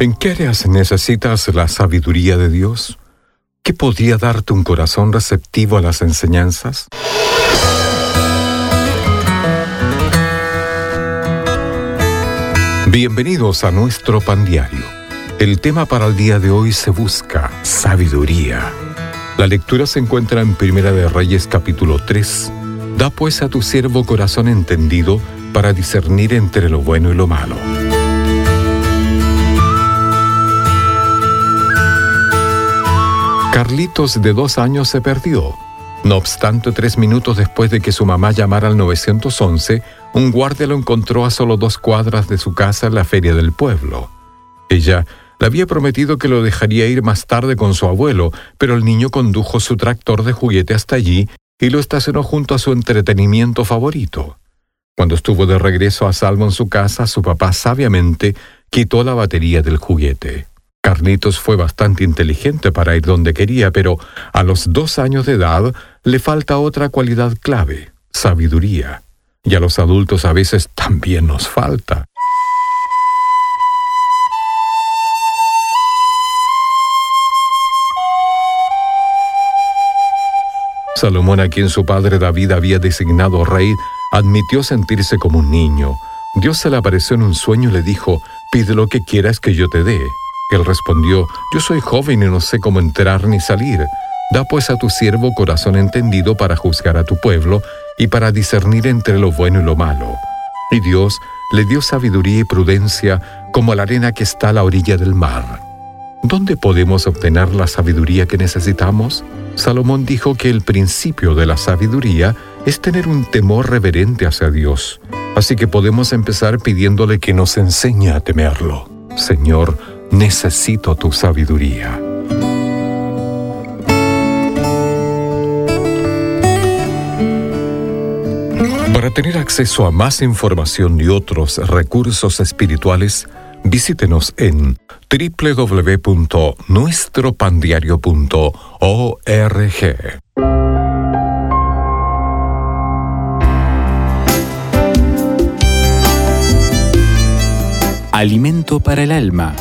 ¿En qué áreas necesitas la sabiduría de Dios? ¿Qué podría darte un corazón receptivo a las enseñanzas? Bienvenidos a nuestro pan diario. El tema para el día de hoy se busca sabiduría. La lectura se encuentra en Primera de Reyes capítulo 3. Da pues a tu siervo corazón entendido para discernir entre lo bueno y lo malo. Carlitos de dos años se perdió. No obstante, tres minutos después de que su mamá llamara al 911, un guardia lo encontró a solo dos cuadras de su casa en la feria del pueblo. Ella le había prometido que lo dejaría ir más tarde con su abuelo, pero el niño condujo su tractor de juguete hasta allí y lo estacionó junto a su entretenimiento favorito. Cuando estuvo de regreso a salvo en su casa, su papá sabiamente quitó la batería del juguete. Carlitos fue bastante inteligente para ir donde quería, pero a los dos años de edad le falta otra cualidad clave, sabiduría. Y a los adultos a veces también nos falta. Salomón, a quien su padre David había designado rey, admitió sentirse como un niño. Dios se le apareció en un sueño y le dijo, pide lo que quieras que yo te dé. Él respondió, Yo soy joven y no sé cómo entrar ni salir. Da pues a tu siervo corazón entendido para juzgar a tu pueblo y para discernir entre lo bueno y lo malo. Y Dios le dio sabiduría y prudencia como la arena que está a la orilla del mar. ¿Dónde podemos obtener la sabiduría que necesitamos? Salomón dijo que el principio de la sabiduría es tener un temor reverente hacia Dios. Así que podemos empezar pidiéndole que nos enseñe a temerlo. Señor, necesito tu sabiduría. Para tener acceso a más información y otros recursos espirituales, visítenos en www.nuestropandiario.org. Alimento para el alma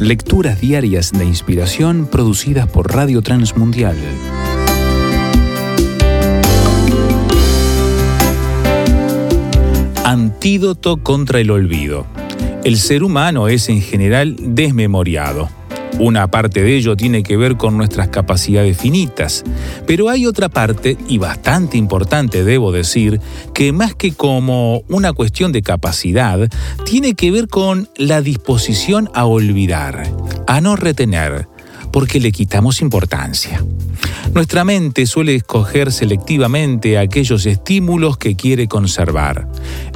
Lecturas diarias de inspiración producidas por Radio Transmundial. Antídoto contra el olvido. El ser humano es en general desmemoriado. Una parte de ello tiene que ver con nuestras capacidades finitas, pero hay otra parte, y bastante importante debo decir, que más que como una cuestión de capacidad, tiene que ver con la disposición a olvidar, a no retener, porque le quitamos importancia. Nuestra mente suele escoger selectivamente aquellos estímulos que quiere conservar.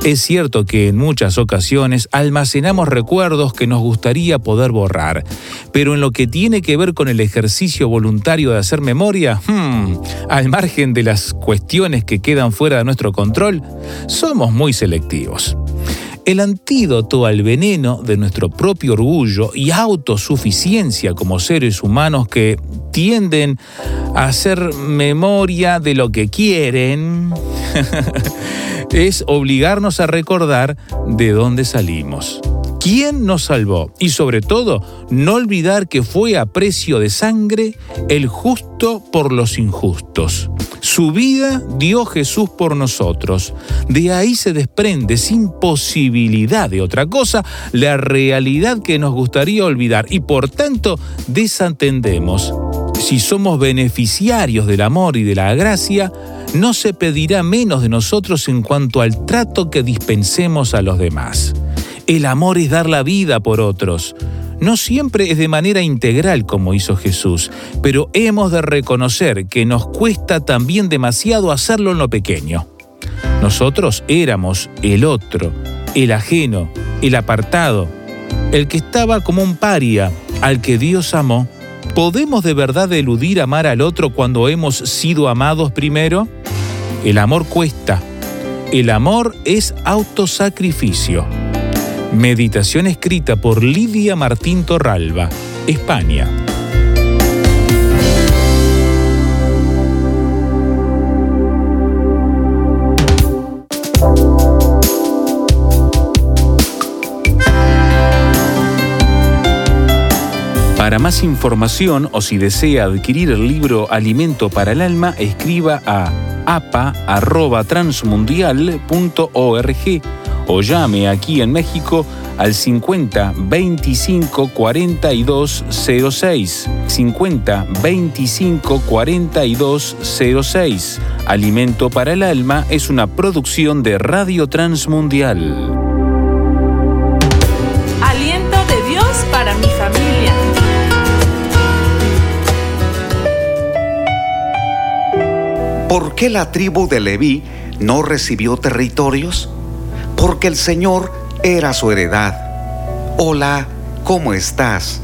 Es cierto que en muchas ocasiones almacenamos recuerdos que nos gustaría poder borrar, pero en lo que tiene que ver con el ejercicio voluntario de hacer memoria, hmm, al margen de las cuestiones que quedan fuera de nuestro control, somos muy selectivos. El antídoto al veneno de nuestro propio orgullo y autosuficiencia como seres humanos que tienden a hacer memoria de lo que quieren es obligarnos a recordar de dónde salimos. ¿Quién nos salvó? Y sobre todo, no olvidar que fue a precio de sangre el justo por los injustos. Su vida dio Jesús por nosotros. De ahí se desprende, sin posibilidad de otra cosa, la realidad que nos gustaría olvidar y por tanto desatendemos. Si somos beneficiarios del amor y de la gracia, no se pedirá menos de nosotros en cuanto al trato que dispensemos a los demás. El amor es dar la vida por otros. No siempre es de manera integral como hizo Jesús, pero hemos de reconocer que nos cuesta también demasiado hacerlo en lo pequeño. Nosotros éramos el otro, el ajeno, el apartado, el que estaba como un paria, al que Dios amó. ¿Podemos de verdad eludir amar al otro cuando hemos sido amados primero? El amor cuesta. El amor es autosacrificio. Meditación escrita por Lidia Martín Torralba, España. Para más información o si desea adquirir el libro Alimento para el Alma, escriba a apa.transmundial.org o llame aquí en México al 50 25 42 06. 50 25 42 06. Alimento para el Alma es una producción de Radio Transmundial. Aliento de Dios para mi familia. ¿Por qué la tribu de Leví no recibió territorios? Porque el Señor era su heredad. Hola, ¿cómo estás?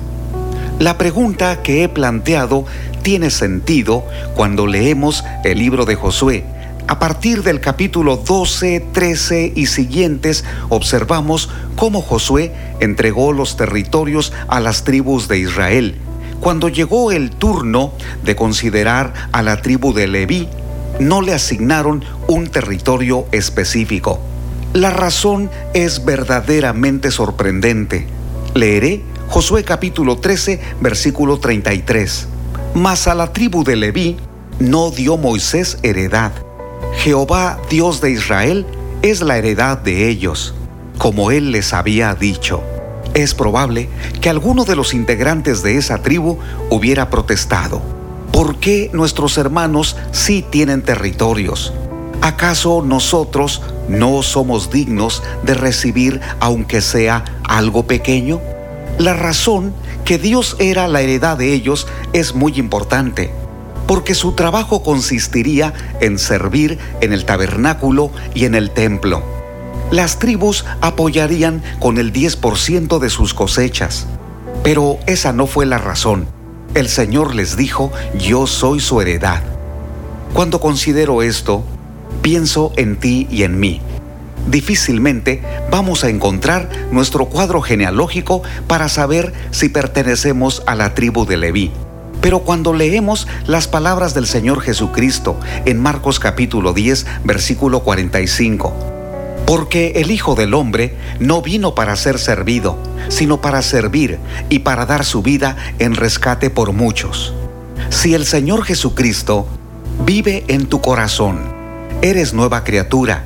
La pregunta que he planteado tiene sentido cuando leemos el libro de Josué. A partir del capítulo 12, 13 y siguientes observamos cómo Josué entregó los territorios a las tribus de Israel. Cuando llegó el turno de considerar a la tribu de Leví, no le asignaron un territorio específico. La razón es verdaderamente sorprendente. Leeré Josué capítulo 13, versículo 33. Mas a la tribu de Leví no dio Moisés heredad. Jehová, Dios de Israel, es la heredad de ellos, como él les había dicho. Es probable que alguno de los integrantes de esa tribu hubiera protestado ¿Por qué nuestros hermanos sí tienen territorios? ¿Acaso nosotros no somos dignos de recibir aunque sea algo pequeño? La razón que Dios era la heredad de ellos es muy importante, porque su trabajo consistiría en servir en el tabernáculo y en el templo. Las tribus apoyarían con el 10% de sus cosechas, pero esa no fue la razón. El Señor les dijo, yo soy su heredad. Cuando considero esto, pienso en ti y en mí. Difícilmente vamos a encontrar nuestro cuadro genealógico para saber si pertenecemos a la tribu de Leví. Pero cuando leemos las palabras del Señor Jesucristo en Marcos capítulo 10, versículo 45, porque el Hijo del Hombre no vino para ser servido, sino para servir y para dar su vida en rescate por muchos. Si el Señor Jesucristo vive en tu corazón, eres nueva criatura,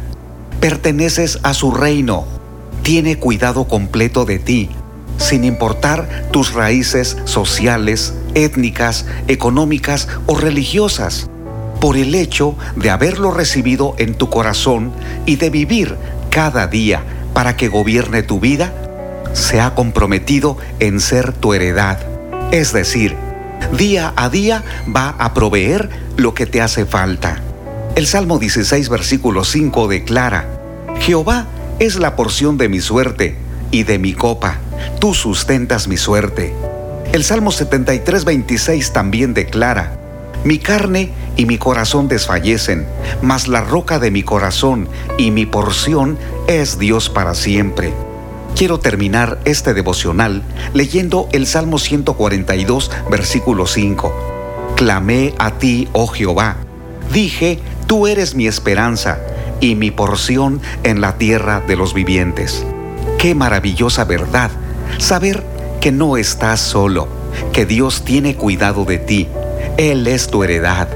perteneces a su reino, tiene cuidado completo de ti, sin importar tus raíces sociales, étnicas, económicas o religiosas por el hecho de haberlo recibido en tu corazón y de vivir cada día para que gobierne tu vida, se ha comprometido en ser tu heredad. Es decir, día a día va a proveer lo que te hace falta. El Salmo 16, versículo 5 declara, Jehová es la porción de mi suerte y de mi copa, tú sustentas mi suerte. El Salmo 73, 26 también declara, mi carne y mi corazón desfallecen, mas la roca de mi corazón y mi porción es Dios para siempre. Quiero terminar este devocional leyendo el Salmo 142, versículo 5. Clamé a ti, oh Jehová. Dije, tú eres mi esperanza y mi porción en la tierra de los vivientes. Qué maravillosa verdad saber que no estás solo, que Dios tiene cuidado de ti él es tu heredad.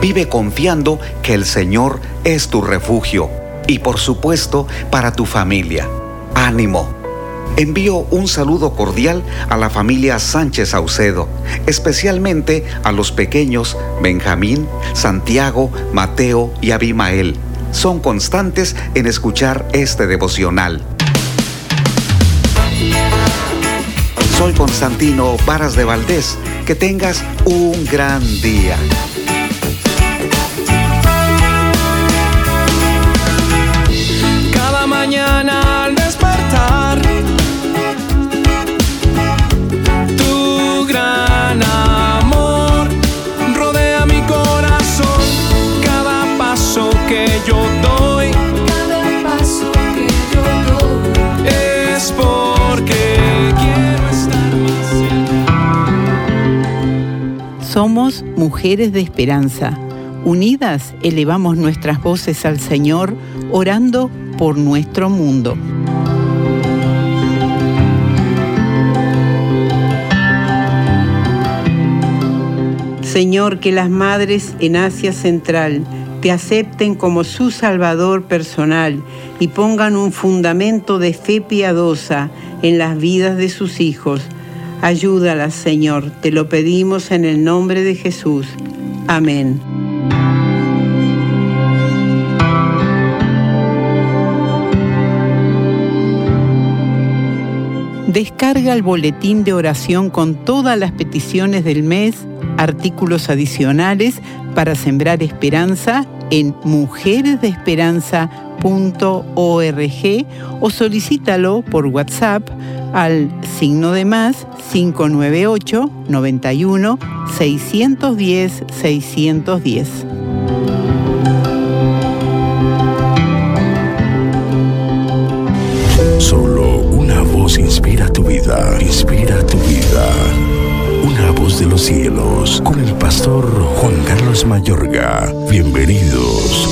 Vive confiando que el Señor es tu refugio y por supuesto para tu familia. Ánimo. Envío un saludo cordial a la familia Sánchez Saucedo, especialmente a los pequeños Benjamín, Santiago, Mateo y Abimael. Son constantes en escuchar este devocional. Soy Constantino Varas de Valdés que tengas un gran día. Somos mujeres de esperanza. Unidas elevamos nuestras voces al Señor, orando por nuestro mundo. Señor, que las madres en Asia Central te acepten como su Salvador personal y pongan un fundamento de fe piadosa en las vidas de sus hijos. Ayúdalas, Señor, te lo pedimos en el nombre de Jesús. Amén. Descarga el boletín de oración con todas las peticiones del mes, artículos adicionales para sembrar esperanza en mujeresdeesperanza.org o solicítalo por WhatsApp al signo de más 598 91 610 610. Solo una voz inspira tu vida, inspira tu vida. Una voz de los cielos, con el pastor Juan Carlos Mayorga. Bienvenidos.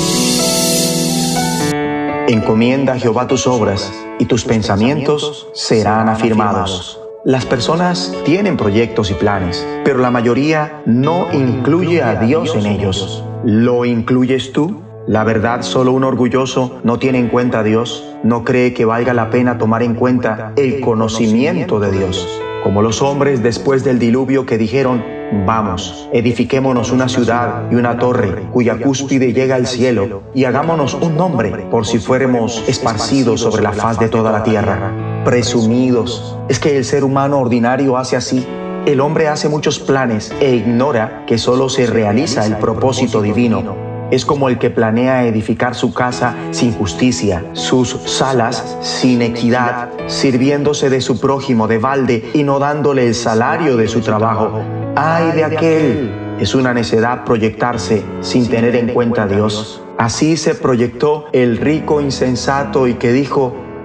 Encomienda a Jehová tus obras y tus pensamientos serán afirmados. Las personas tienen proyectos y planes, pero la mayoría no incluye a Dios en ellos. ¿Lo incluyes tú? La verdad, solo un orgulloso no tiene en cuenta a Dios, no cree que valga la pena tomar en cuenta el conocimiento de Dios. Como los hombres después del diluvio que dijeron, vamos, edifiquémonos una ciudad y una torre cuya cúspide llega al cielo y hagámonos un nombre por si fuéramos esparcidos sobre la faz de toda la tierra. Presumidos. Es que el ser humano ordinario hace así. El hombre hace muchos planes e ignora que solo se realiza el propósito divino es como el que planea edificar su casa sin justicia, sus salas sin equidad, sirviéndose de su prójimo de balde y no dándole el salario de su trabajo. ¡Ay de aquel! Es una necedad proyectarse sin tener en cuenta a Dios. Así se proyectó el rico insensato y que dijo,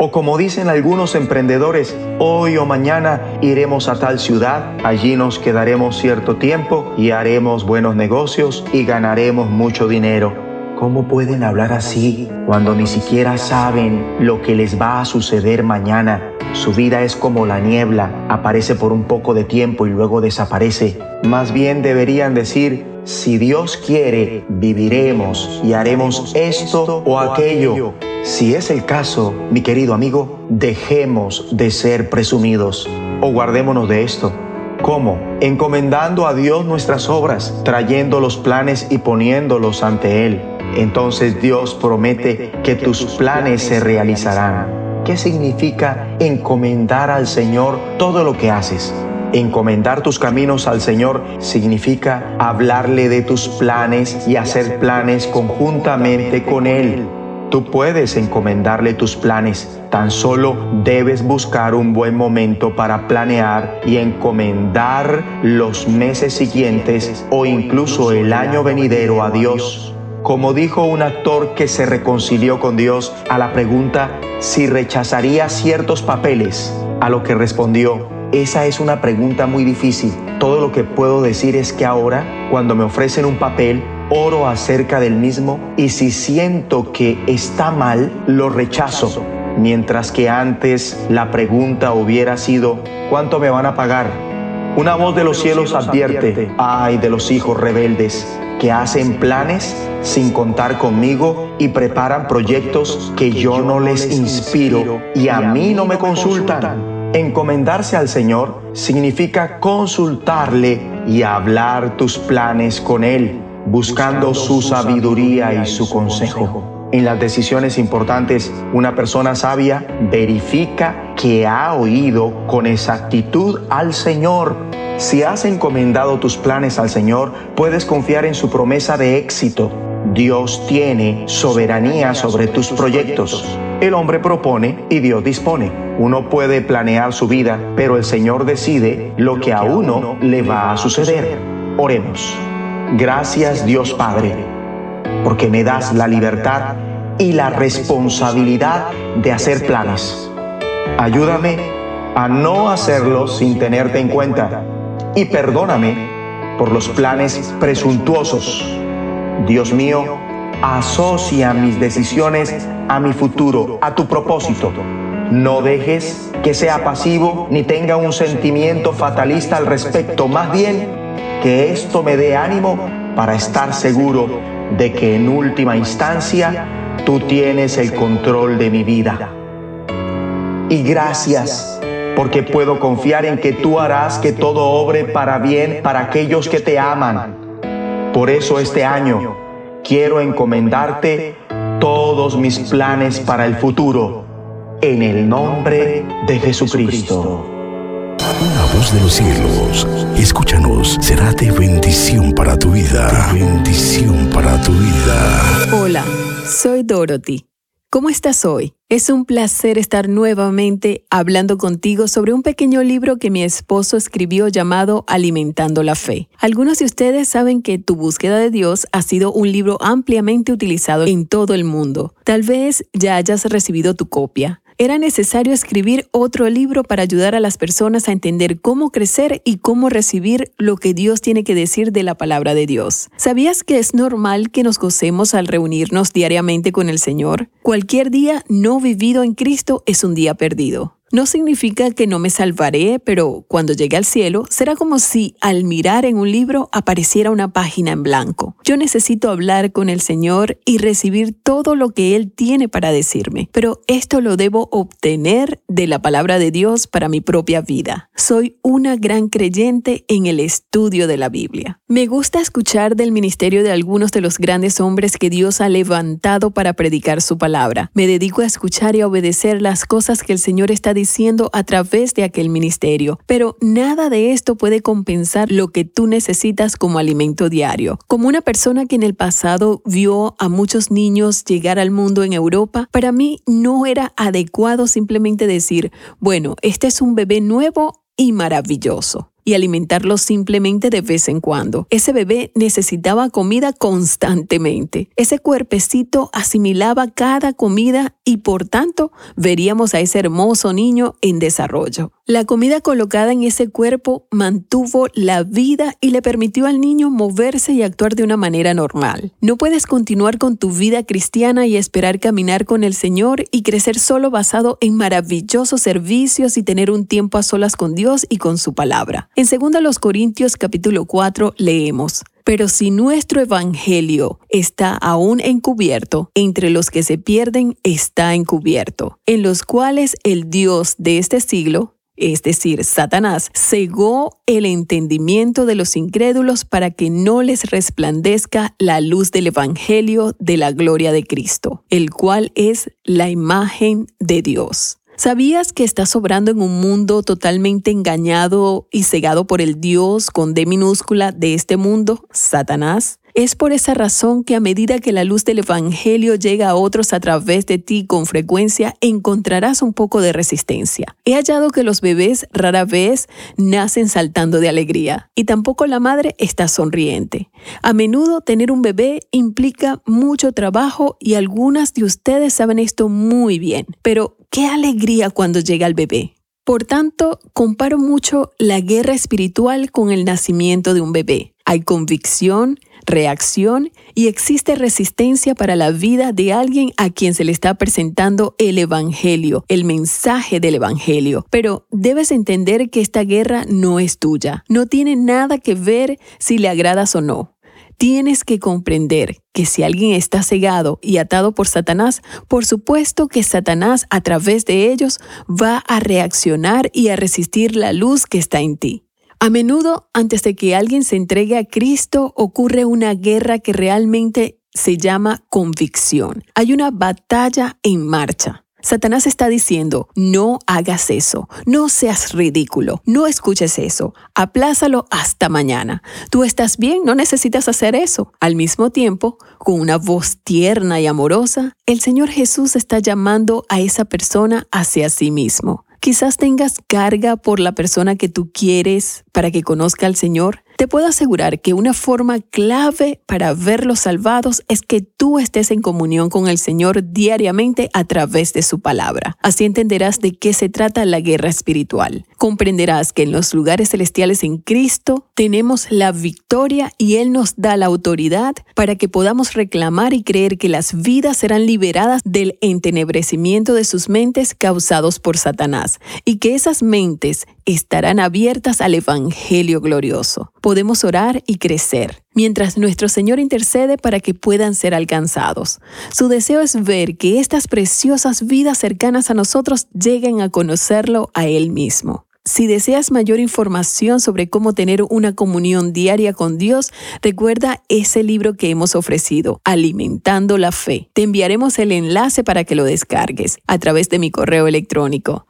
O como dicen algunos emprendedores, hoy o mañana iremos a tal ciudad, allí nos quedaremos cierto tiempo y haremos buenos negocios y ganaremos mucho dinero. ¿Cómo pueden hablar así cuando ni siquiera saben lo que les va a suceder mañana? Su vida es como la niebla, aparece por un poco de tiempo y luego desaparece. Más bien deberían decir, si Dios quiere, viviremos y haremos esto o aquello. Si es el caso, mi querido amigo, dejemos de ser presumidos o guardémonos de esto. ¿Cómo? Encomendando a Dios nuestras obras, trayendo los planes y poniéndolos ante Él. Entonces Dios promete que tus planes se realizarán. ¿Qué significa encomendar al Señor todo lo que haces? Encomendar tus caminos al Señor significa hablarle de tus planes y hacer planes conjuntamente con Él. Tú puedes encomendarle tus planes, tan solo debes buscar un buen momento para planear y encomendar los meses siguientes o incluso el año venidero a Dios. Como dijo un actor que se reconcilió con Dios a la pregunta si rechazaría ciertos papeles, a lo que respondió, esa es una pregunta muy difícil. Todo lo que puedo decir es que ahora, cuando me ofrecen un papel, oro acerca del mismo y si siento que está mal, lo rechazo. Mientras que antes la pregunta hubiera sido, ¿cuánto me van a pagar? Una voz de los cielos advierte, ay de los hijos rebeldes, que hacen planes sin contar conmigo y preparan proyectos que yo no les inspiro y a mí no me consultan. Encomendarse al Señor significa consultarle y hablar tus planes con Él buscando su sabiduría y su consejo. En las decisiones importantes, una persona sabia verifica que ha oído con exactitud al Señor. Si has encomendado tus planes al Señor, puedes confiar en su promesa de éxito. Dios tiene soberanía sobre tus proyectos. El hombre propone y Dios dispone. Uno puede planear su vida, pero el Señor decide lo que a uno le va a suceder. Oremos. Gracias Dios Padre, porque me das la libertad y la responsabilidad de hacer planes. Ayúdame a no hacerlos sin tenerte en cuenta y perdóname por los planes presuntuosos. Dios mío, asocia mis decisiones a mi futuro, a tu propósito. No dejes que sea pasivo ni tenga un sentimiento fatalista al respecto. Más bien, que esto me dé ánimo para estar seguro de que en última instancia tú tienes el control de mi vida. Y gracias porque puedo confiar en que tú harás que todo obre para bien para aquellos que te aman. Por eso este año quiero encomendarte todos mis planes para el futuro. En el nombre de Jesucristo. Una voz de los cielos, escúchanos, será de bendición para tu vida. De bendición para tu vida. Hola, soy Dorothy. ¿Cómo estás hoy? Es un placer estar nuevamente hablando contigo sobre un pequeño libro que mi esposo escribió llamado Alimentando la Fe. Algunos de ustedes saben que Tu búsqueda de Dios ha sido un libro ampliamente utilizado en todo el mundo. Tal vez ya hayas recibido tu copia. Era necesario escribir otro libro para ayudar a las personas a entender cómo crecer y cómo recibir lo que Dios tiene que decir de la palabra de Dios. ¿Sabías que es normal que nos gocemos al reunirnos diariamente con el Señor? Cualquier día no vivido en Cristo es un día perdido. No significa que no me salvaré, pero cuando llegue al cielo será como si al mirar en un libro apareciera una página en blanco. Yo necesito hablar con el Señor y recibir todo lo que Él tiene para decirme, pero esto lo debo obtener de la palabra de Dios para mi propia vida. Soy una gran creyente en el estudio de la Biblia. Me gusta escuchar del ministerio de algunos de los grandes hombres que Dios ha levantado para predicar su palabra. Me dedico a escuchar y a obedecer las cosas que el Señor está diciendo a través de aquel ministerio, pero nada de esto puede compensar lo que tú necesitas como alimento diario. Como una persona que en el pasado vio a muchos niños llegar al mundo en Europa, para mí no era adecuado simplemente decir, bueno, este es un bebé nuevo y maravilloso y alimentarlo simplemente de vez en cuando. Ese bebé necesitaba comida constantemente. Ese cuerpecito asimilaba cada comida y por tanto veríamos a ese hermoso niño en desarrollo. La comida colocada en ese cuerpo mantuvo la vida y le permitió al niño moverse y actuar de una manera normal. No puedes continuar con tu vida cristiana y esperar caminar con el Señor y crecer solo basado en maravillosos servicios y tener un tiempo a solas con Dios y con su palabra. En 2 Corintios capítulo 4 leemos, pero si nuestro evangelio está aún encubierto, entre los que se pierden está encubierto, en los cuales el Dios de este siglo, es decir, Satanás, cegó el entendimiento de los incrédulos para que no les resplandezca la luz del Evangelio de la gloria de Cristo, el cual es la imagen de Dios. ¿Sabías que estás obrando en un mundo totalmente engañado y cegado por el Dios con D minúscula de este mundo, Satanás? Es por esa razón que a medida que la luz del Evangelio llega a otros a través de ti con frecuencia, encontrarás un poco de resistencia. He hallado que los bebés rara vez nacen saltando de alegría y tampoco la madre está sonriente. A menudo tener un bebé implica mucho trabajo y algunas de ustedes saben esto muy bien, pero qué alegría cuando llega el bebé. Por tanto, comparo mucho la guerra espiritual con el nacimiento de un bebé. Hay convicción, reacción y existe resistencia para la vida de alguien a quien se le está presentando el Evangelio, el mensaje del Evangelio. Pero debes entender que esta guerra no es tuya, no tiene nada que ver si le agradas o no. Tienes que comprender que si alguien está cegado y atado por Satanás, por supuesto que Satanás a través de ellos va a reaccionar y a resistir la luz que está en ti. A menudo, antes de que alguien se entregue a Cristo, ocurre una guerra que realmente se llama convicción. Hay una batalla en marcha. Satanás está diciendo, no hagas eso, no seas ridículo, no escuches eso, aplázalo hasta mañana. Tú estás bien, no necesitas hacer eso. Al mismo tiempo, con una voz tierna y amorosa, el Señor Jesús está llamando a esa persona hacia sí mismo. Quizás tengas carga por la persona que tú quieres para que conozca al Señor. Te puedo asegurar que una forma clave para verlos salvados es que tú estés en comunión con el Señor diariamente a través de su palabra. Así entenderás de qué se trata la guerra espiritual. Comprenderás que en los lugares celestiales en Cristo tenemos la victoria y Él nos da la autoridad para que podamos reclamar y creer que las vidas serán liberadas del entenebrecimiento de sus mentes causados por Satanás y que esas mentes estarán abiertas al Evangelio glorioso. Podemos orar y crecer, mientras nuestro Señor intercede para que puedan ser alcanzados. Su deseo es ver que estas preciosas vidas cercanas a nosotros lleguen a conocerlo a Él mismo. Si deseas mayor información sobre cómo tener una comunión diaria con Dios, recuerda ese libro que hemos ofrecido, Alimentando la Fe. Te enviaremos el enlace para que lo descargues a través de mi correo electrónico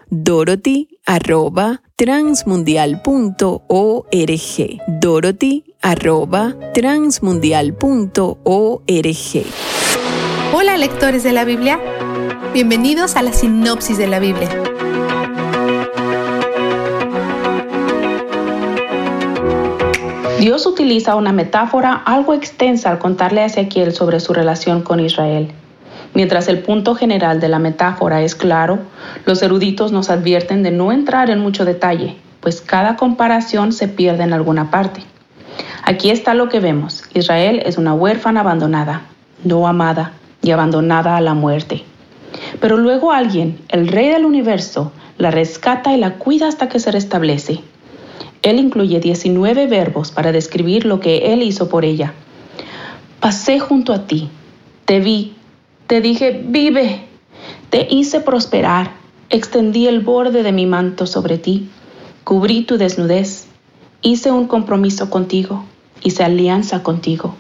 dorothy@transmundial.org. dorothy@transmundial.org. Hola lectores de la Biblia, bienvenidos a la sinopsis de la Biblia. Dios utiliza una metáfora algo extensa al contarle a Ezequiel sobre su relación con Israel. Mientras el punto general de la metáfora es claro, los eruditos nos advierten de no entrar en mucho detalle, pues cada comparación se pierde en alguna parte. Aquí está lo que vemos. Israel es una huérfana abandonada, no amada y abandonada a la muerte. Pero luego alguien, el rey del universo, la rescata y la cuida hasta que se restablece. Él incluye 19 verbos para describir lo que Él hizo por ella. Pasé junto a ti, te vi, te dije, vive, te hice prosperar, extendí el borde de mi manto sobre ti, cubrí tu desnudez, hice un compromiso contigo, hice alianza contigo,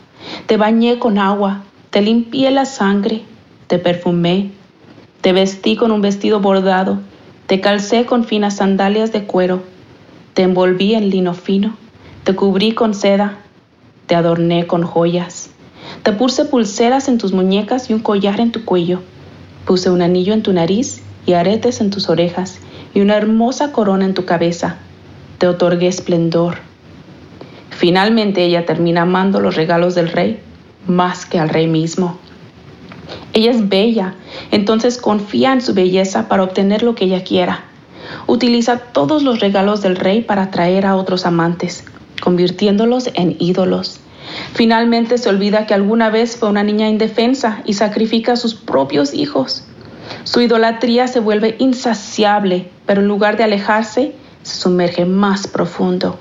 te bañé con agua, te limpié la sangre, te perfumé, te vestí con un vestido bordado, te calcé con finas sandalias de cuero, te envolví en lino fino, te cubrí con seda, te adorné con joyas. Te puse pulseras en tus muñecas y un collar en tu cuello. Puse un anillo en tu nariz y aretes en tus orejas y una hermosa corona en tu cabeza. Te otorgué esplendor. Finalmente ella termina amando los regalos del rey más que al rey mismo. Ella es bella, entonces confía en su belleza para obtener lo que ella quiera utiliza todos los regalos del rey para atraer a otros amantes, convirtiéndolos en ídolos. Finalmente se olvida que alguna vez fue una niña indefensa y sacrifica a sus propios hijos. Su idolatría se vuelve insaciable, pero en lugar de alejarse, se sumerge más profundo.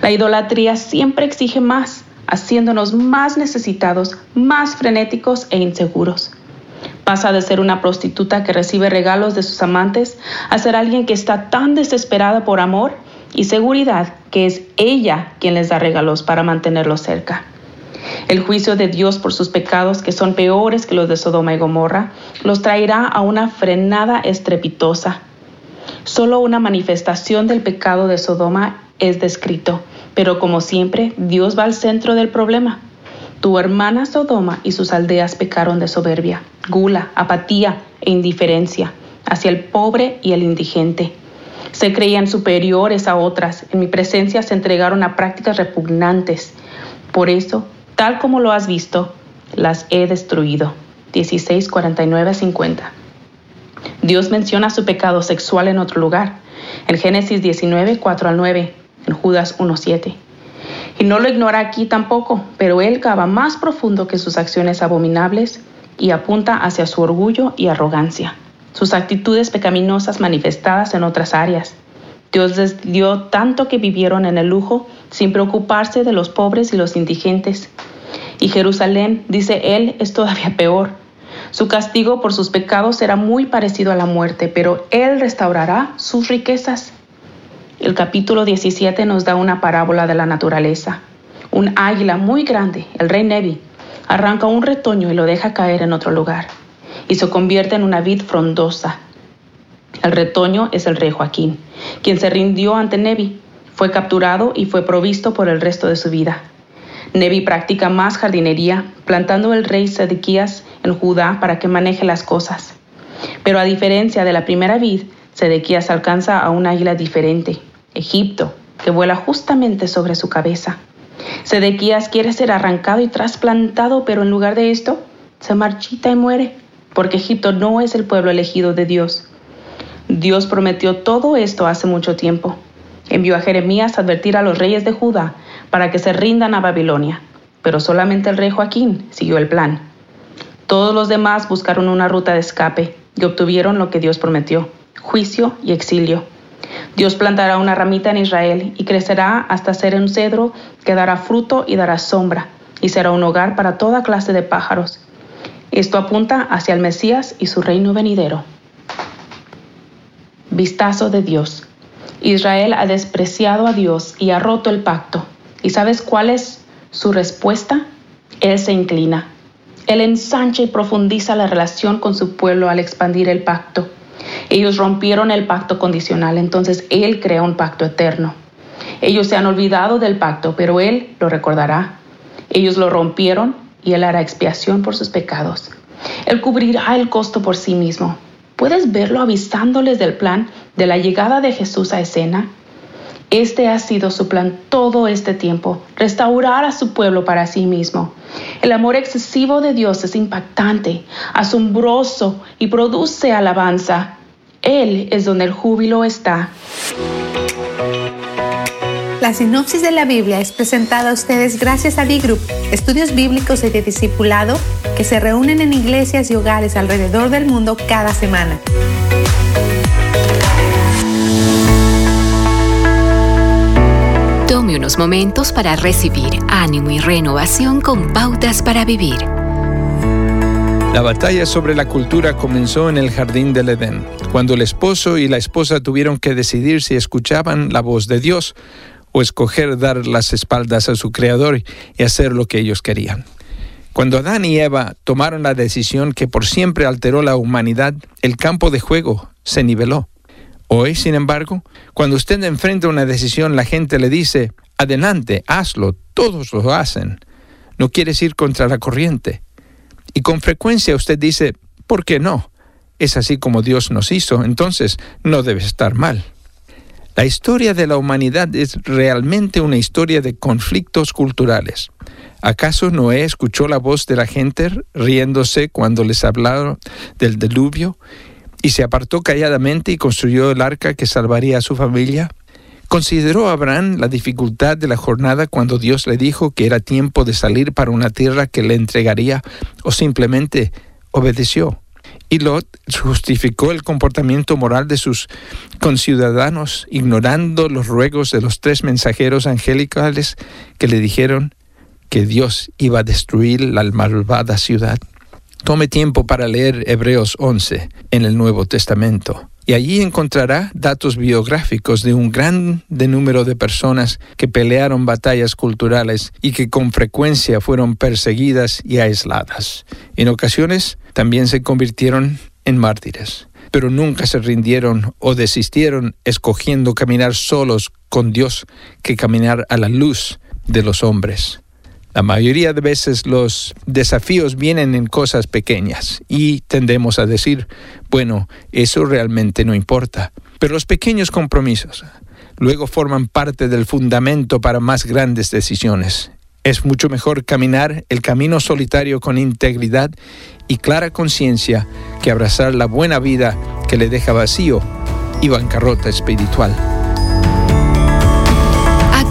La idolatría siempre exige más, haciéndonos más necesitados, más frenéticos e inseguros. Pasa de ser una prostituta que recibe regalos de sus amantes a ser alguien que está tan desesperada por amor y seguridad que es ella quien les da regalos para mantenerlos cerca. El juicio de Dios por sus pecados, que son peores que los de Sodoma y Gomorra, los traerá a una frenada estrepitosa. Solo una manifestación del pecado de Sodoma es descrito, pero como siempre, Dios va al centro del problema. Tu hermana Sodoma y sus aldeas pecaron de soberbia, gula, apatía e indiferencia hacia el pobre y el indigente. Se creían superiores a otras, en mi presencia se entregaron a prácticas repugnantes. Por eso, tal como lo has visto, las he destruido. 16, 49, 50. Dios menciona su pecado sexual en otro lugar, en Génesis 19, 4 al 9, en Judas 1, 7. Y no lo ignora aquí tampoco, pero él cava más profundo que sus acciones abominables y apunta hacia su orgullo y arrogancia, sus actitudes pecaminosas manifestadas en otras áreas. Dios les dio tanto que vivieron en el lujo sin preocuparse de los pobres y los indigentes. Y Jerusalén, dice él, es todavía peor. Su castigo por sus pecados será muy parecido a la muerte, pero él restaurará sus riquezas. El capítulo 17 nos da una parábola de la naturaleza. Un águila muy grande, el rey Nebi, arranca un retoño y lo deja caer en otro lugar, y se convierte en una vid frondosa. El retoño es el rey Joaquín, quien se rindió ante Nebi, fue capturado y fue provisto por el resto de su vida. Nebi practica más jardinería, plantando el rey Sedequías en Judá para que maneje las cosas. Pero a diferencia de la primera vid, Sedequías alcanza a un águila diferente, Egipto, que vuela justamente sobre su cabeza. Sedequías quiere ser arrancado y trasplantado, pero en lugar de esto, se marchita y muere, porque Egipto no es el pueblo elegido de Dios. Dios prometió todo esto hace mucho tiempo. Envió a Jeremías a advertir a los reyes de Judá para que se rindan a Babilonia, pero solamente el rey Joaquín siguió el plan. Todos los demás buscaron una ruta de escape y obtuvieron lo que Dios prometió, juicio y exilio. Dios plantará una ramita en Israel y crecerá hasta ser un cedro que dará fruto y dará sombra, y será un hogar para toda clase de pájaros. Esto apunta hacia el Mesías y su reino venidero. Vistazo de Dios. Israel ha despreciado a Dios y ha roto el pacto. ¿Y sabes cuál es su respuesta? Él se inclina. Él ensancha y profundiza la relación con su pueblo al expandir el pacto. Ellos rompieron el pacto condicional, entonces Él crea un pacto eterno. Ellos se han olvidado del pacto, pero Él lo recordará. Ellos lo rompieron y Él hará expiación por sus pecados. Él cubrirá el costo por sí mismo. ¿Puedes verlo avisándoles del plan de la llegada de Jesús a escena? Este ha sido su plan todo este tiempo, restaurar a su pueblo para sí mismo. El amor excesivo de Dios es impactante, asombroso y produce alabanza. Él es donde el júbilo está. La sinopsis de la Biblia es presentada a ustedes gracias a D-Group, estudios bíblicos y de discipulado que se reúnen en iglesias y hogares alrededor del mundo cada semana. Tome unos momentos para recibir ánimo y renovación con pautas para vivir. La batalla sobre la cultura comenzó en el jardín del Edén, cuando el esposo y la esposa tuvieron que decidir si escuchaban la voz de Dios o escoger dar las espaldas a su creador y hacer lo que ellos querían. Cuando Adán y Eva tomaron la decisión que por siempre alteró la humanidad, el campo de juego se niveló. Hoy, sin embargo, cuando usted enfrenta una decisión, la gente le dice, adelante, hazlo, todos lo hacen. No quieres ir contra la corriente. Y con frecuencia usted dice, ¿por qué no? Es así como Dios nos hizo, entonces no debe estar mal. La historia de la humanidad es realmente una historia de conflictos culturales. ¿Acaso Noé escuchó la voz de la gente riéndose cuando les hablaron del diluvio y se apartó calladamente y construyó el arca que salvaría a su familia? ¿Consideró Abraham la dificultad de la jornada cuando Dios le dijo que era tiempo de salir para una tierra que le entregaría o simplemente obedeció? Y Lot justificó el comportamiento moral de sus conciudadanos, ignorando los ruegos de los tres mensajeros angelicales que le dijeron que Dios iba a destruir la malvada ciudad. Tome tiempo para leer Hebreos 11 en el Nuevo Testamento y allí encontrará datos biográficos de un gran número de personas que pelearon batallas culturales y que con frecuencia fueron perseguidas y aisladas. En ocasiones también se convirtieron en mártires, pero nunca se rindieron o desistieron escogiendo caminar solos con Dios que caminar a la luz de los hombres. La mayoría de veces los desafíos vienen en cosas pequeñas y tendemos a decir, bueno, eso realmente no importa. Pero los pequeños compromisos luego forman parte del fundamento para más grandes decisiones. Es mucho mejor caminar el camino solitario con integridad y clara conciencia que abrazar la buena vida que le deja vacío y bancarrota espiritual.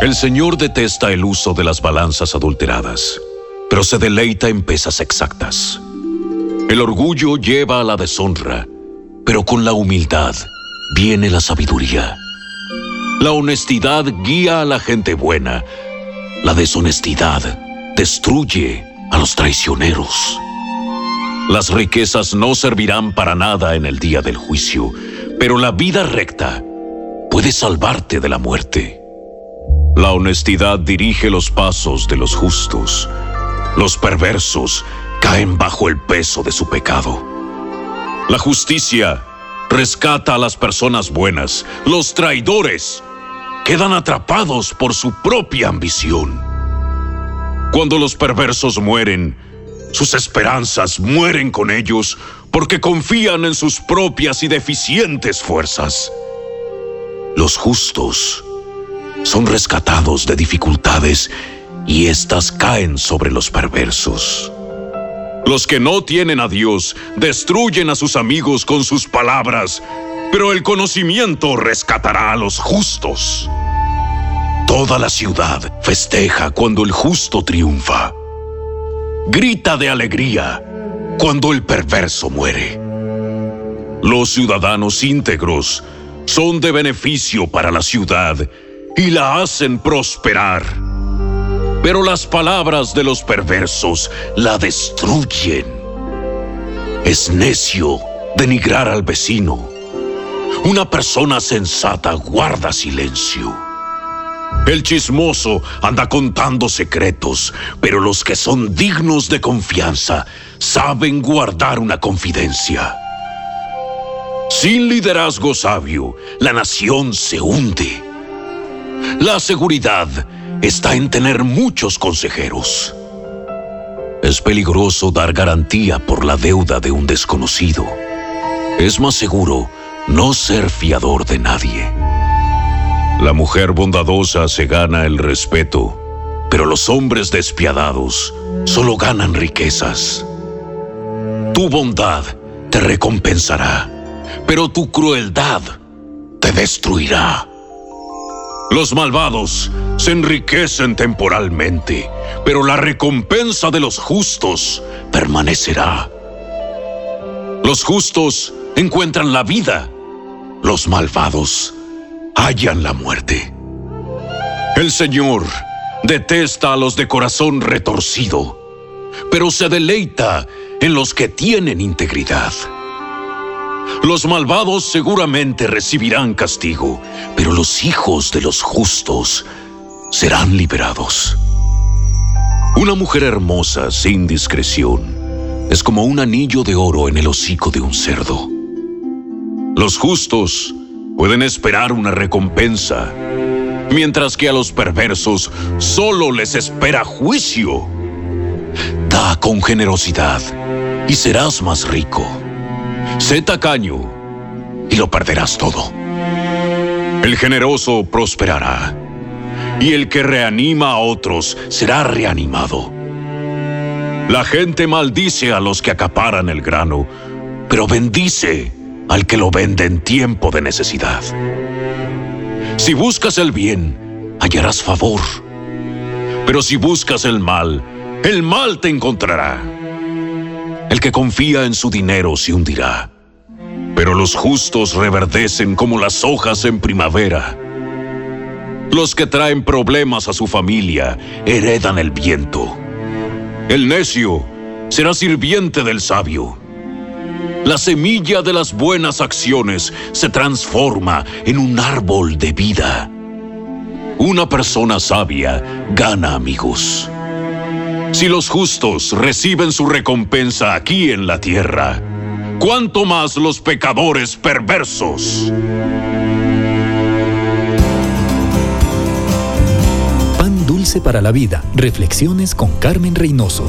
El Señor detesta el uso de las balanzas adulteradas, pero se deleita en pesas exactas. El orgullo lleva a la deshonra, pero con la humildad viene la sabiduría. La honestidad guía a la gente buena, la deshonestidad destruye a los traicioneros. Las riquezas no servirán para nada en el día del juicio, pero la vida recta puede salvarte de la muerte. La honestidad dirige los pasos de los justos. Los perversos caen bajo el peso de su pecado. La justicia rescata a las personas buenas. Los traidores quedan atrapados por su propia ambición. Cuando los perversos mueren, sus esperanzas mueren con ellos porque confían en sus propias y deficientes fuerzas. Los justos son rescatados de dificultades y éstas caen sobre los perversos. Los que no tienen a Dios destruyen a sus amigos con sus palabras, pero el conocimiento rescatará a los justos. Toda la ciudad festeja cuando el justo triunfa. Grita de alegría cuando el perverso muere. Los ciudadanos íntegros son de beneficio para la ciudad y la hacen prosperar. Pero las palabras de los perversos la destruyen. Es necio denigrar al vecino. Una persona sensata guarda silencio. El chismoso anda contando secretos, pero los que son dignos de confianza saben guardar una confidencia. Sin liderazgo sabio, la nación se hunde. La seguridad está en tener muchos consejeros. Es peligroso dar garantía por la deuda de un desconocido. Es más seguro no ser fiador de nadie. La mujer bondadosa se gana el respeto, pero los hombres despiadados solo ganan riquezas. Tu bondad te recompensará, pero tu crueldad te destruirá. Los malvados se enriquecen temporalmente, pero la recompensa de los justos permanecerá. Los justos encuentran la vida, los malvados hallan la muerte. El Señor detesta a los de corazón retorcido, pero se deleita en los que tienen integridad. Los malvados seguramente recibirán castigo, pero los hijos de los justos serán liberados. Una mujer hermosa sin discreción es como un anillo de oro en el hocico de un cerdo. Los justos pueden esperar una recompensa, mientras que a los perversos solo les espera juicio. Da con generosidad y serás más rico. Sé tacaño y lo perderás todo. El generoso prosperará y el que reanima a otros será reanimado. La gente maldice a los que acaparan el grano, pero bendice al que lo vende en tiempo de necesidad. Si buscas el bien, hallarás favor. Pero si buscas el mal, el mal te encontrará. El que confía en su dinero se hundirá. Pero los justos reverdecen como las hojas en primavera. Los que traen problemas a su familia heredan el viento. El necio será sirviente del sabio. La semilla de las buenas acciones se transforma en un árbol de vida. Una persona sabia gana amigos. Si los justos reciben su recompensa aquí en la tierra, ¿cuánto más los pecadores perversos? Pan dulce para la vida. Reflexiones con Carmen Reynoso.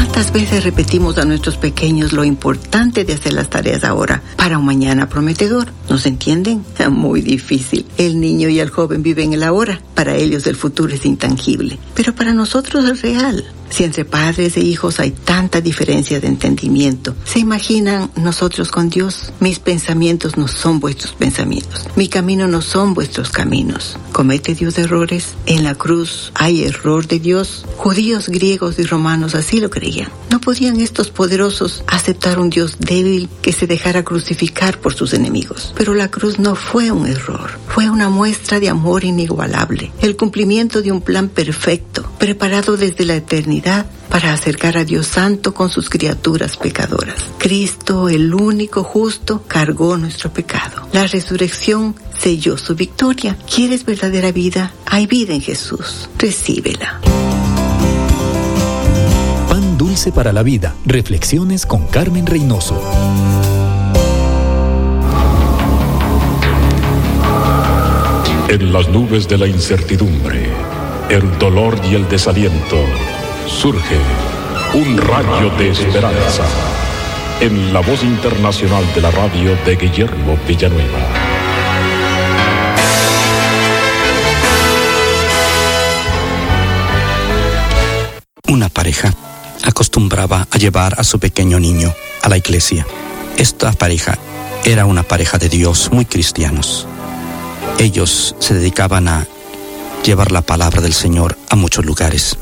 ¿Cuántas veces repetimos a nuestros pequeños lo importante de hacer las tareas ahora para un mañana prometedor? ¿Nos entienden? Muy difícil. El niño y el joven viven el ahora. Para ellos el futuro es intangible. Pero para nosotros es real. Si entre padres e hijos hay tanta diferencia de entendimiento, ¿se imaginan nosotros con Dios? Mis pensamientos no son vuestros pensamientos. Mi camino no son vuestros caminos. ¿Comete Dios errores? En la cruz hay error de Dios. Judíos, griegos y romanos así lo creían. No podían estos poderosos aceptar un Dios débil que se dejara crucificar por sus enemigos. Pero la cruz no fue un error. Fue una muestra de amor inigualable. El cumplimiento de un plan perfecto, preparado desde la eternidad para acercar a Dios Santo con sus criaturas pecadoras. Cristo, el único justo, cargó nuestro pecado. La resurrección selló su victoria. ¿Quieres verdadera vida? Hay vida en Jesús. Recíbela. Pan dulce para la vida. Reflexiones con Carmen Reynoso. En las nubes de la incertidumbre, el dolor y el desaliento, surge un rayo de esperanza en la voz internacional de la radio de Guillermo Villanueva. Una pareja acostumbraba a llevar a su pequeño niño a la iglesia. Esta pareja era una pareja de Dios muy cristianos. Ellos se dedicaban a llevar la palabra del Señor a muchos lugares.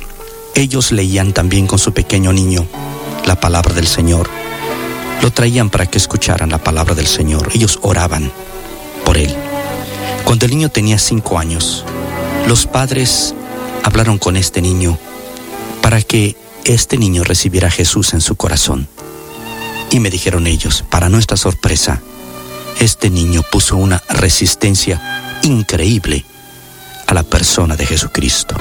Ellos leían también con su pequeño niño la palabra del Señor. Lo traían para que escucharan la palabra del Señor. Ellos oraban por él. Cuando el niño tenía cinco años, los padres hablaron con este niño para que este niño recibiera a Jesús en su corazón. Y me dijeron ellos, para nuestra sorpresa, este niño puso una resistencia increíble a la persona de Jesucristo.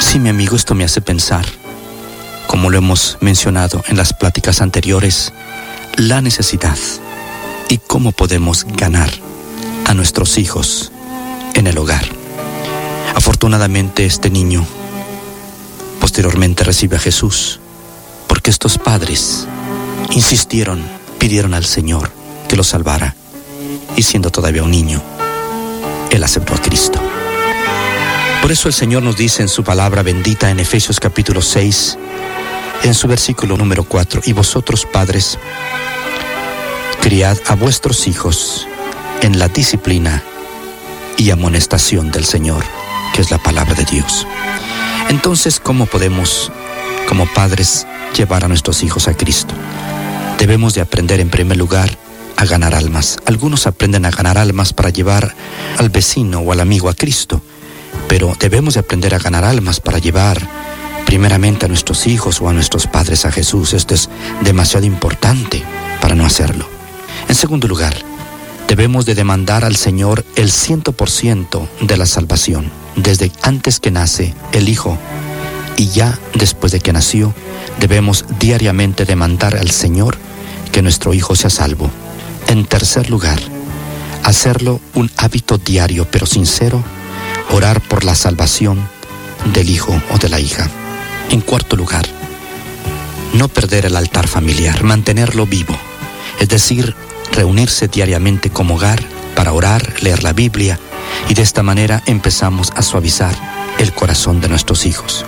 Sí, mi amigo, esto me hace pensar, como lo hemos mencionado en las pláticas anteriores, la necesidad y cómo podemos ganar a nuestros hijos en el hogar. Afortunadamente este niño posteriormente recibe a Jesús porque estos padres insistieron, pidieron al Señor que lo salvara y siendo todavía un niño, él aceptó a Cristo. Por eso el Señor nos dice en su palabra bendita en Efesios capítulo 6, en su versículo número 4, y vosotros padres, criad a vuestros hijos en la disciplina y amonestación del Señor, que es la palabra de Dios. Entonces, ¿cómo podemos, como padres, llevar a nuestros hijos a Cristo? Debemos de aprender en primer lugar a ganar almas. Algunos aprenden a ganar almas para llevar al vecino o al amigo a Cristo, pero debemos de aprender a ganar almas para llevar primeramente a nuestros hijos o a nuestros padres a Jesús. Esto es demasiado importante para no hacerlo. En segundo lugar, debemos de demandar al Señor el ciento por ciento de la salvación, desde antes que nace el Hijo y ya después de que nació, debemos diariamente demandar al Señor que nuestro Hijo sea salvo. En tercer lugar, hacerlo un hábito diario pero sincero, orar por la salvación del hijo o de la hija. En cuarto lugar, no perder el altar familiar, mantenerlo vivo, es decir, reunirse diariamente como hogar para orar, leer la Biblia y de esta manera empezamos a suavizar el corazón de nuestros hijos.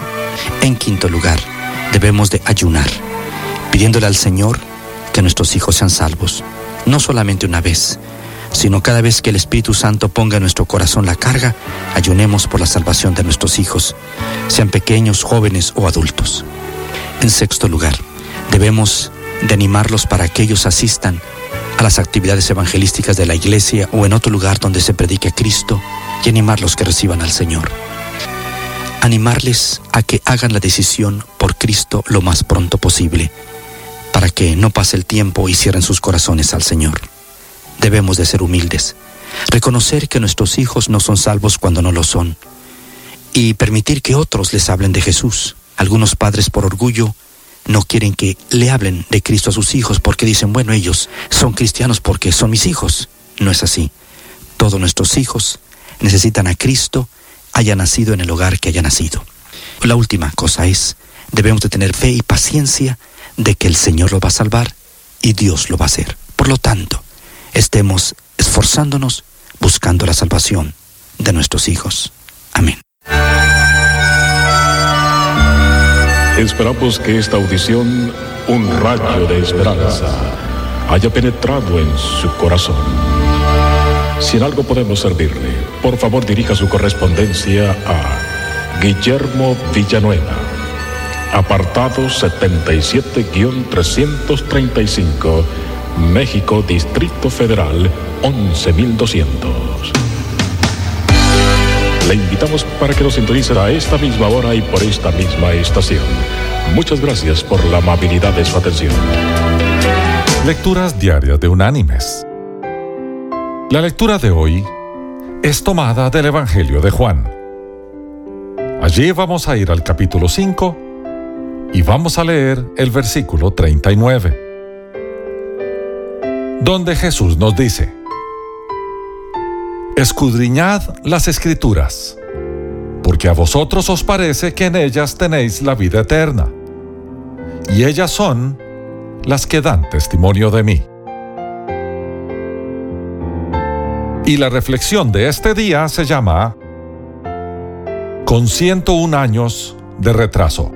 En quinto lugar, debemos de ayunar, pidiéndole al Señor que nuestros hijos sean salvos, no solamente una vez, sino cada vez que el Espíritu Santo ponga en nuestro corazón la carga, ayunemos por la salvación de nuestros hijos, sean pequeños, jóvenes o adultos. En sexto lugar, debemos de animarlos para que ellos asistan a las actividades evangelísticas de la iglesia o en otro lugar donde se predique a Cristo y animarlos que reciban al Señor. Animarles a que hagan la decisión por Cristo lo más pronto posible, para que no pase el tiempo y cierren sus corazones al Señor. Debemos de ser humildes, reconocer que nuestros hijos no son salvos cuando no lo son, y permitir que otros les hablen de Jesús. Algunos padres por orgullo no quieren que le hablen de Cristo a sus hijos porque dicen, bueno, ellos son cristianos porque son mis hijos. No es así. Todos nuestros hijos necesitan a Cristo, haya nacido en el hogar que haya nacido. La última cosa es, debemos de tener fe y paciencia de que el Señor lo va a salvar y Dios lo va a hacer. Por lo tanto, estemos esforzándonos buscando la salvación de nuestros hijos. Amén. Esperamos que esta audición, un rayo de esperanza, haya penetrado en su corazón. Si en algo podemos servirle, por favor dirija su correspondencia a Guillermo Villanueva, apartado 77-335, México, Distrito Federal, 11200. Le invitamos para que nos sintonice a esta misma hora y por esta misma estación. Muchas gracias por la amabilidad de su atención. Lecturas diarias de Unánimes. La lectura de hoy es tomada del Evangelio de Juan. Allí vamos a ir al capítulo 5 y vamos a leer el versículo 39, donde Jesús nos dice, Escudriñad las escrituras, porque a vosotros os parece que en ellas tenéis la vida eterna, y ellas son las que dan testimonio de mí. Y la reflexión de este día se llama Con 101 años de retraso.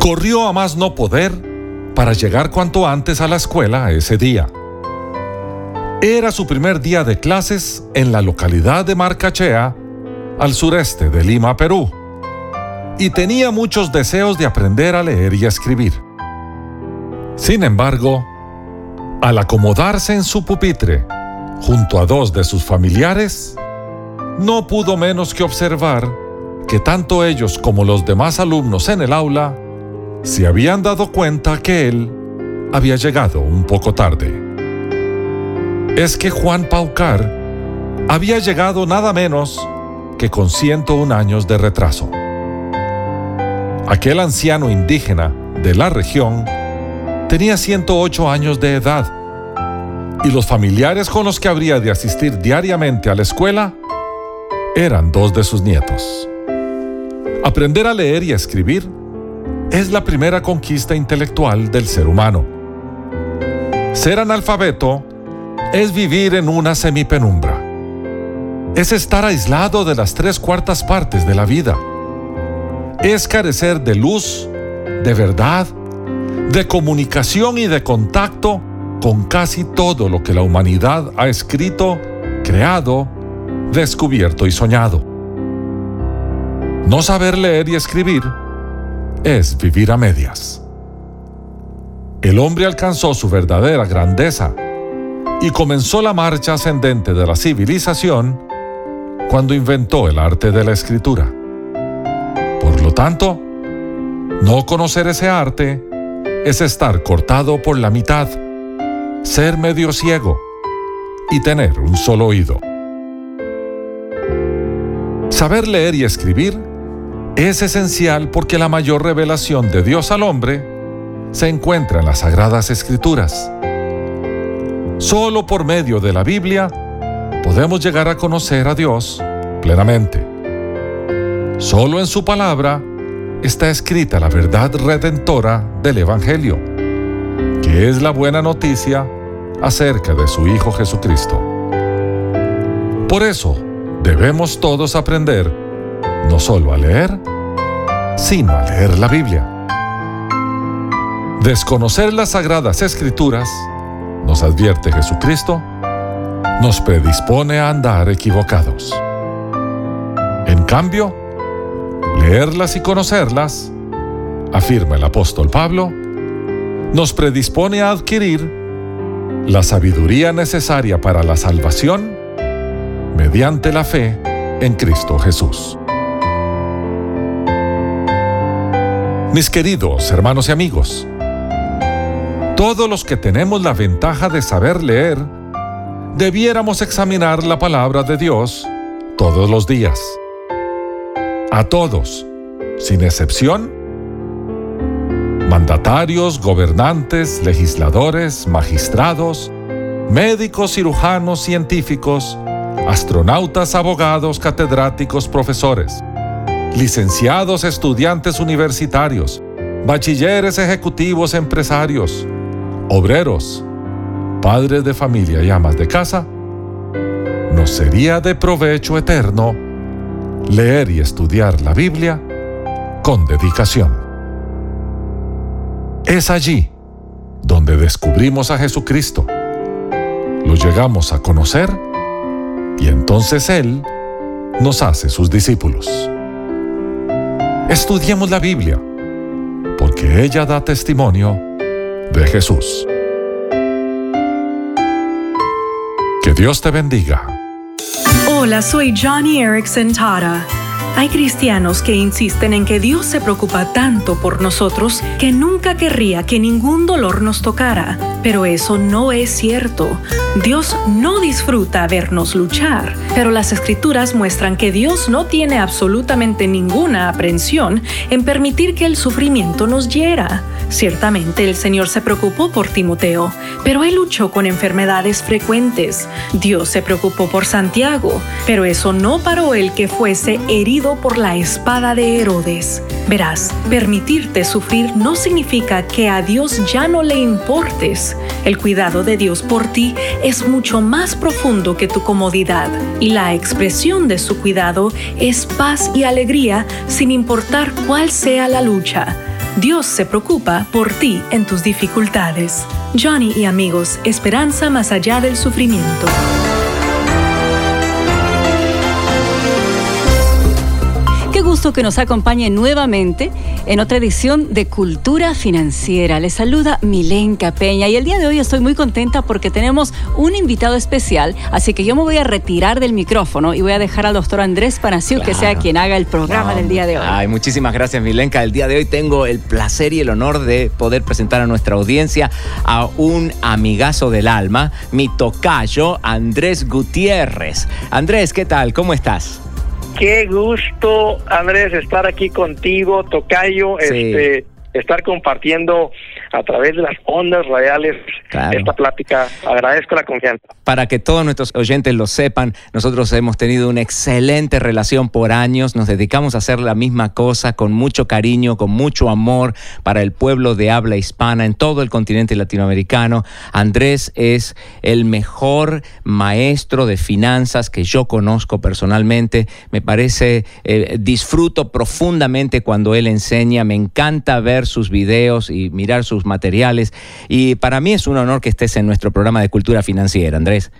Corrió a más no poder para llegar cuanto antes a la escuela ese día. Era su primer día de clases en la localidad de Marcachea, al sureste de Lima, Perú, y tenía muchos deseos de aprender a leer y escribir. Sin embargo, al acomodarse en su pupitre, junto a dos de sus familiares, no pudo menos que observar que tanto ellos como los demás alumnos en el aula se habían dado cuenta que él había llegado un poco tarde. Es que Juan Paucar había llegado nada menos que con 101 años de retraso. Aquel anciano indígena de la región tenía 108 años de edad y los familiares con los que habría de asistir diariamente a la escuela eran dos de sus nietos. Aprender a leer y a escribir es la primera conquista intelectual del ser humano. Ser analfabeto es vivir en una semipenumbra. Es estar aislado de las tres cuartas partes de la vida. Es carecer de luz, de verdad, de comunicación y de contacto con casi todo lo que la humanidad ha escrito, creado, descubierto y soñado. No saber leer y escribir es vivir a medias. El hombre alcanzó su verdadera grandeza y comenzó la marcha ascendente de la civilización cuando inventó el arte de la escritura. Por lo tanto, no conocer ese arte es estar cortado por la mitad, ser medio ciego y tener un solo oído. Saber leer y escribir es esencial porque la mayor revelación de Dios al hombre se encuentra en las sagradas escrituras. Solo por medio de la Biblia podemos llegar a conocer a Dios plenamente. Solo en su palabra está escrita la verdad redentora del Evangelio, que es la buena noticia acerca de su Hijo Jesucristo. Por eso debemos todos aprender no solo a leer, sino a leer la Biblia. Desconocer las sagradas escrituras, nos advierte Jesucristo, nos predispone a andar equivocados. En cambio, leerlas y conocerlas, afirma el apóstol Pablo, nos predispone a adquirir la sabiduría necesaria para la salvación mediante la fe en Cristo Jesús. Mis queridos hermanos y amigos, todos los que tenemos la ventaja de saber leer, debiéramos examinar la palabra de Dios todos los días. A todos, sin excepción, mandatarios, gobernantes, legisladores, magistrados, médicos, cirujanos, científicos, astronautas, abogados, catedráticos, profesores licenciados, estudiantes universitarios, bachilleres ejecutivos, empresarios, obreros, padres de familia y amas de casa, nos sería de provecho eterno leer y estudiar la Biblia con dedicación. Es allí donde descubrimos a Jesucristo, lo llegamos a conocer y entonces Él nos hace sus discípulos. Estudiemos la Biblia, porque ella da testimonio de Jesús. Que Dios te bendiga. Hola, soy Johnny Erickson Tara. Hay cristianos que insisten en que Dios se preocupa tanto por nosotros que nunca querría que ningún dolor nos tocara, pero eso no es cierto. Dios no disfruta vernos luchar, pero las escrituras muestran que Dios no tiene absolutamente ninguna aprensión en permitir que el sufrimiento nos hiera. Ciertamente el Señor se preocupó por Timoteo, pero él luchó con enfermedades frecuentes. Dios se preocupó por Santiago, pero eso no paró el que fuese herido por la espada de Herodes. Verás, permitirte sufrir no significa que a Dios ya no le importes. El cuidado de Dios por ti es mucho más profundo que tu comodidad y la expresión de su cuidado es paz y alegría sin importar cuál sea la lucha. Dios se preocupa por ti en tus dificultades. Johnny y amigos, esperanza más allá del sufrimiento. Gusto que nos acompañe nuevamente en otra edición de Cultura Financiera. Les saluda Milenka Peña y el día de hoy estoy muy contenta porque tenemos un invitado especial, así que yo me voy a retirar del micrófono y voy a dejar al doctor Andrés Panaciu que sea quien haga el programa del día de hoy. Ay, muchísimas gracias, Milenka. El día de hoy tengo el placer y el honor de poder presentar a nuestra audiencia a un amigazo del alma, mi tocayo, Andrés Gutiérrez. Andrés, ¿qué tal? ¿Cómo estás? Qué gusto, Andrés, estar aquí contigo, Tocayo, Sí. este, estar compartiendo a través de las ondas radiales Claro. esta plática. Agradezco la confianza. Para que todos nuestros oyentes lo sepan, nosotros hemos tenido una excelente relación por años, nos dedicamos a hacer la misma cosa con mucho cariño, con mucho amor para el pueblo de habla hispana en todo el continente latinoamericano. Andrés es el mejor maestro de finanzas que yo conozco personalmente. Me parece, eh, disfruto profundamente cuando él enseña, me encanta ver sus videos y mirar sus materiales. Y para mí es un honor que estés en nuestro programa de cultura financiera, Andrés.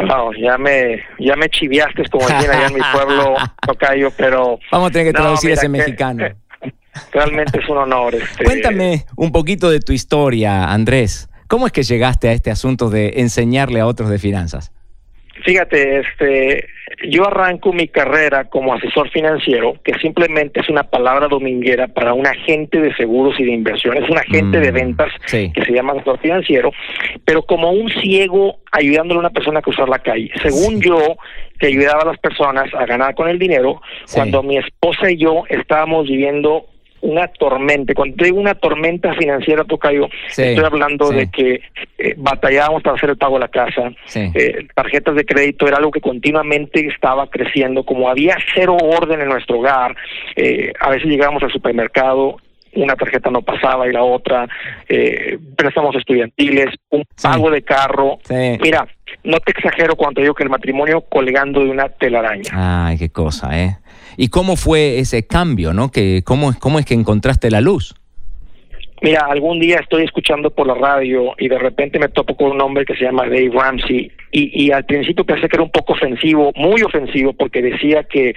Wow, ya me, ya me chiviaste, como decían allá en mi pueblo, Tocayo, pero... Vamos a tener que traducir ese que- mexicano. Realmente es un honor. este, Cuéntame un poquito de tu historia, Andrés. ¿Cómo es que llegaste a este asunto de enseñarle a otros de finanzas? Fíjate, este, yo arranco mi carrera como asesor financiero, que simplemente es una palabra dominguera para un agente de seguros y de inversiones, un agente de ventas Sí. que se llama asesor financiero, pero como un ciego ayudándole a una persona a cruzar la calle. Según yo, que ayudaba a las personas a ganar con el dinero, cuando mi esposa y yo estábamos viviendo una tormenta, cuando te digo una tormenta financiera, Tocayo, Sí, estoy hablando sí. de que eh, batallábamos para hacer el pago de la casa, Sí. eh, tarjetas de crédito era algo que continuamente estaba creciendo, como había cero orden en nuestro hogar, eh, a veces llegábamos al supermercado, una tarjeta no pasaba y la otra, eh, préstamos estudiantiles, un pago de carro. Mira, no te exagero cuando te digo que el matrimonio colgando de una telaraña. Ay, qué cosa, ¿eh? ¿Y cómo fue ese cambio, no? Que, ¿cómo, ¿Cómo es que encontraste la luz? Mira, algún día estoy escuchando por la radio y de repente me topo con un hombre que se llama Dave Ramsey y, y al principio pensé que era un poco ofensivo, muy ofensivo, porque decía que,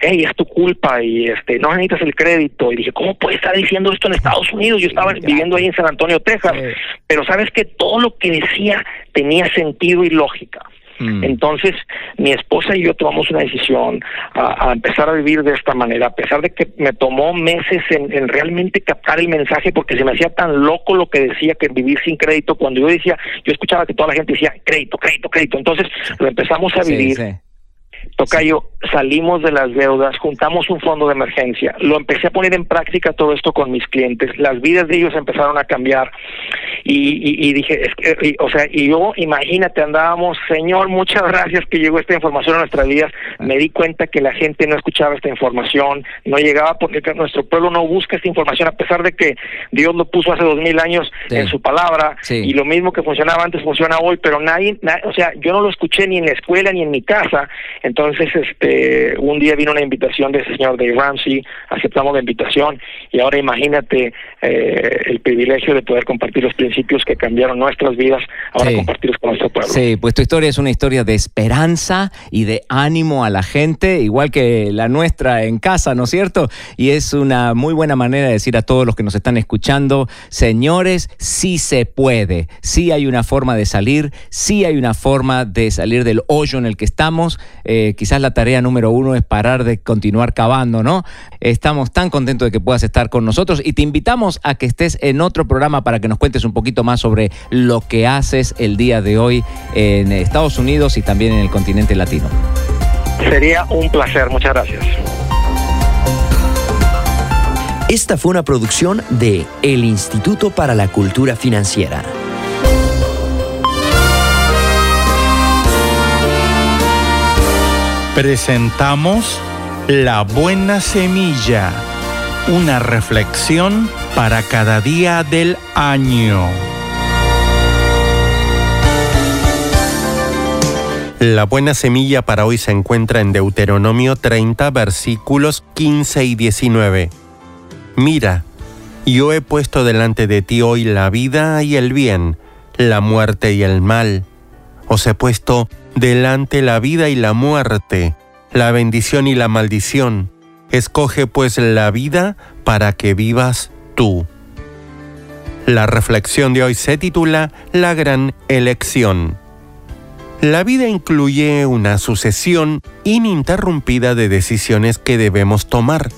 hey, es tu culpa y este no necesitas el crédito. Y dije, ¿cómo puede estar diciendo esto en Estados Unidos? Yo estaba viviendo ahí en San Antonio, Texas. Pero sabes que todo lo que decía tenía sentido y lógica. Entonces, mi esposa y yo tomamos una decisión a, a empezar a vivir de esta manera, a pesar de que me tomó meses en, en realmente captar el mensaje, porque se me hacía tan loco lo que decía que vivir sin crédito. Cuando yo decía, yo escuchaba que toda la gente decía crédito, crédito, crédito. Entonces, lo empezamos a Sí, vivir. sí. Tocayo, salimos de las deudas, juntamos un fondo de emergencia, lo empecé a poner en práctica todo esto con mis clientes, las vidas de ellos empezaron a cambiar y, y- y dije, es que, y- o sea, y yo, imagínate, andábamos, Señor, muchas gracias que llegó esta información a nuestras vidas, me di cuenta que la gente no escuchaba esta información, no llegaba porque que nuestro pueblo no busca esta información, a pesar de que Dios lo puso hace dos mil años Sí. en su palabra Sí. y lo mismo que funcionaba antes funciona hoy, pero nadie, na- o sea, yo no lo escuché ni en la escuela ni en mi casa. Entonces, este, un día vino una invitación de ese señor Dave Ramsey, aceptamos la invitación y ahora imagínate eh, el privilegio de poder compartir los principios que cambiaron nuestras vidas, ahora Sí. compartirlos con nuestro pueblo. Sí, pues tu historia es una historia de esperanza y de ánimo a la gente, igual que la nuestra en casa, ¿no es cierto? Y es una muy buena manera de decir a todos los que nos están escuchando, señores, sí se puede, sí hay una forma de salir, sí hay una forma de salir del hoyo en el que estamos. Eh, eh, quizás la tarea número uno es parar de continuar cavando, ¿no? Estamos tan contentos de que puedas estar con nosotros y te invitamos a que estés en otro programa para que nos cuentes un poquito más sobre lo que haces el día de hoy en Estados Unidos y también en el continente latino. Sería un placer, muchas gracias. Esta fue una producción de El Instituto para la Cultura Financiera. Presentamos La Buena Semilla, una reflexión para cada día del año. La buena semilla para hoy se encuentra en Deuteronomio 30, versículos 15 y 19. Mira, yo he puesto delante de ti hoy la vida y el bien, la muerte y el mal. Os he puesto delante la vida y la muerte, la bendición y la maldición. Escoge pues la vida para que vivas tú. La reflexión de hoy se titula La gran elección. La vida incluye una sucesión ininterrumpida de decisiones que debemos tomar.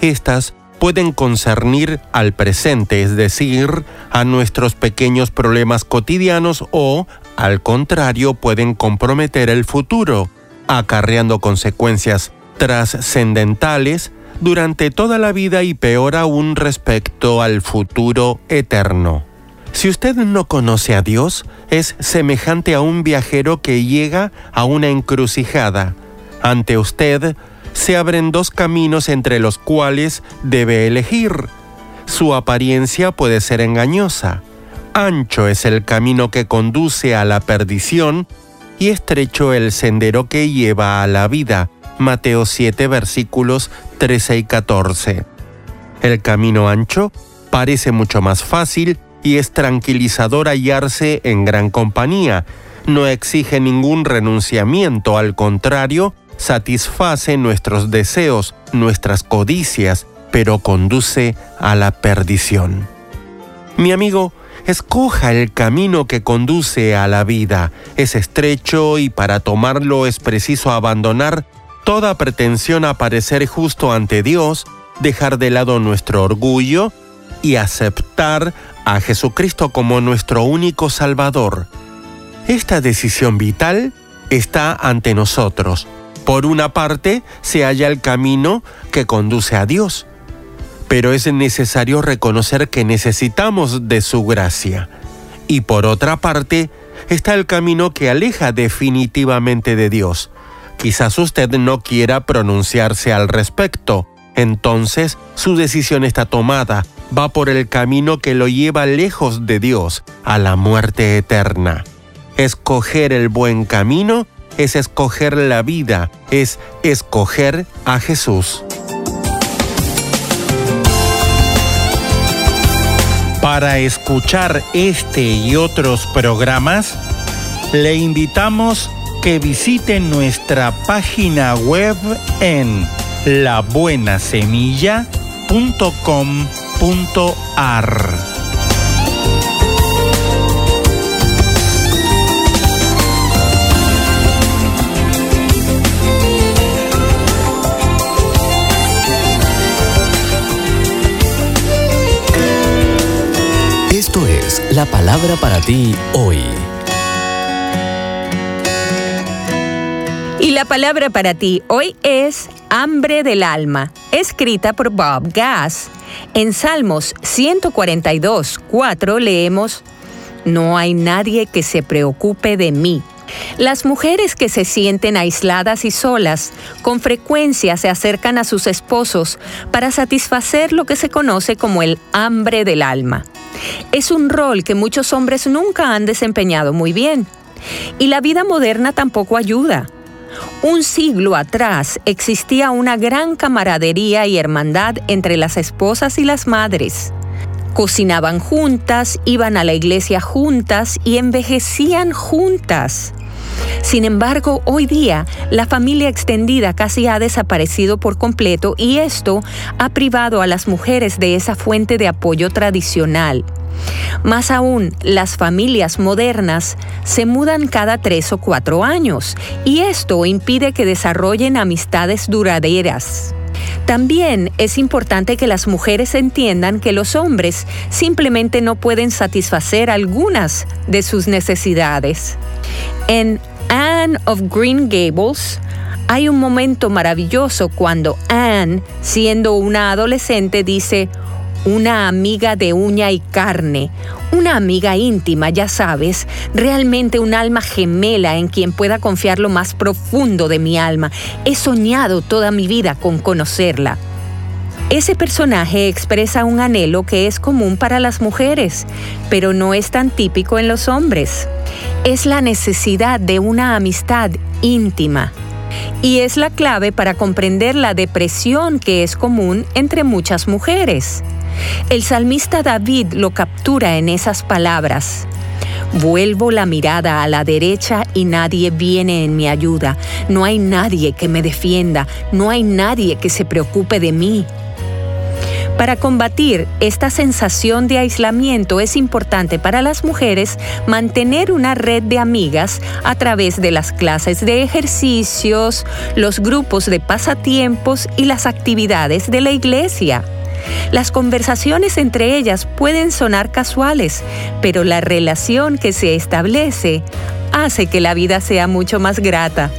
Estas pueden concernir al presente, es decir, a nuestros pequeños problemas cotidianos o, al contrario, pueden comprometer el futuro, acarreando consecuencias trascendentales durante toda la vida y peor aún respecto al futuro eterno. Si usted no conoce a Dios, es semejante a un viajero que llega a una encrucijada. Ante usted se abren dos caminos entre los cuales debe elegir. Su apariencia puede ser engañosa. Ancho es el camino que conduce a la perdición y estrecho el sendero que lleva a la vida. Mateo 7 versículos 13 y 14. El camino ancho parece mucho más fácil y es tranquilizador hallarse en gran compañía. No exige ningún renunciamiento, al contrario, satisface nuestros deseos, nuestras codicias, pero conduce a la perdición. Mi amigo, escoja el camino que conduce a la vida. Es estrecho y para tomarlo es preciso abandonar toda pretensión a parecer justo ante Dios, dejar de lado nuestro orgullo y aceptar a Jesucristo como nuestro único Salvador. Esta decisión vital está ante nosotros. Por una parte, se halla el camino que conduce a Dios, pero es necesario reconocer que necesitamos de su gracia. Y por otra parte, está el camino que aleja definitivamente de Dios. Quizás usted no quiera pronunciarse al respecto, entonces su decisión está tomada, va por el camino que lo lleva lejos de Dios, a la muerte eterna. Escoger el buen camino es escoger la vida, es escoger a Jesús. Para escuchar este y otros programas, le invitamos que visite nuestra página web en labuenasemilla.com.ar. la palabra para ti hoy. Y la palabra para ti hoy es Hambre del alma, escrita por Bob Gass. En Salmos 142, 4 leemos, No hay nadie que se preocupe de mí. Las mujeres que se sienten aisladas y solas con frecuencia se acercan a sus esposos para satisfacer lo que se conoce como el hambre del alma. Es un rol que muchos hombres nunca han desempeñado muy bien. Y la vida moderna tampoco ayuda. Un siglo atrás existía una gran camaradería y hermandad entre las esposas y las madres. Cocinaban juntas, iban a la iglesia juntas y envejecían juntas. Sin embargo, hoy día la familia extendida casi ha desaparecido por completo y esto ha privado a las mujeres de esa fuente de apoyo tradicional. Más aún, las familias modernas se mudan cada tres o cuatro años y esto impide que desarrollen amistades duraderas. También es importante que las mujeres entiendan que los hombres simplemente no pueden satisfacer algunas de sus necesidades. En Anne of Green Gables, hay un momento maravilloso cuando Anne, siendo una adolescente, dice, una amiga de uña y carne, una amiga íntima, ya sabes, realmente un alma gemela en quien pueda confiar lo más profundo de mi alma. He soñado toda mi vida con conocerla. Ese personaje expresa un anhelo que es común para las mujeres, pero no es tan típico en los hombres. Es la necesidad de una amistad íntima. Y es la clave para comprender la depresión que es común entre muchas mujeres. El salmista David lo captura en esas palabras. Vuelvo la mirada a la derecha y nadie viene en mi ayuda. No hay nadie que me defienda, no hay nadie que se preocupe de mí. Para combatir esta sensación de aislamiento es importante para las mujeres mantener una red de amigas a través de las clases de ejercicios, los grupos de pasatiempos y las actividades de la iglesia. Las conversaciones entre ellas pueden sonar casuales, pero la relación que se establece hace que la vida sea mucho más grata.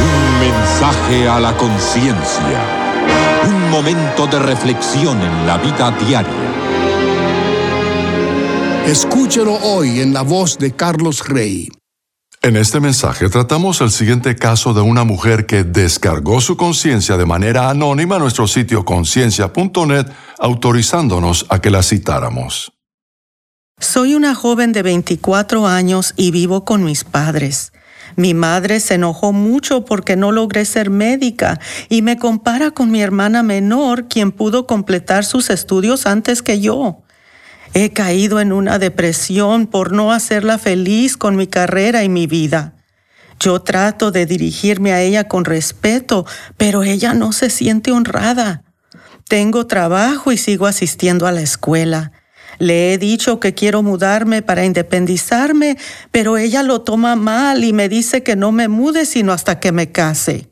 Un mensaje a la conciencia. Un momento de reflexión en la vida diaria. Escúchelo hoy en la voz de Carlos Rey. En este mensaje tratamos el siguiente caso de una mujer que descargó su conciencia de manera anónima a nuestro sitio conciencia.net, autorizándonos a que la citáramos. Soy una joven de 24 años y vivo con mis padres. Mi madre se enojó mucho porque no logré ser médica y me compara con mi hermana menor, quien pudo completar sus estudios antes que yo. He caído en una depresión por no hacerla feliz con mi carrera y mi vida. Yo trato de dirigirme a ella con respeto, pero ella no se siente honrada. Tengo trabajo y sigo asistiendo a la escuela. Le he dicho que quiero mudarme para independizarme, pero ella lo toma mal y me dice que no me mude sino hasta que me case.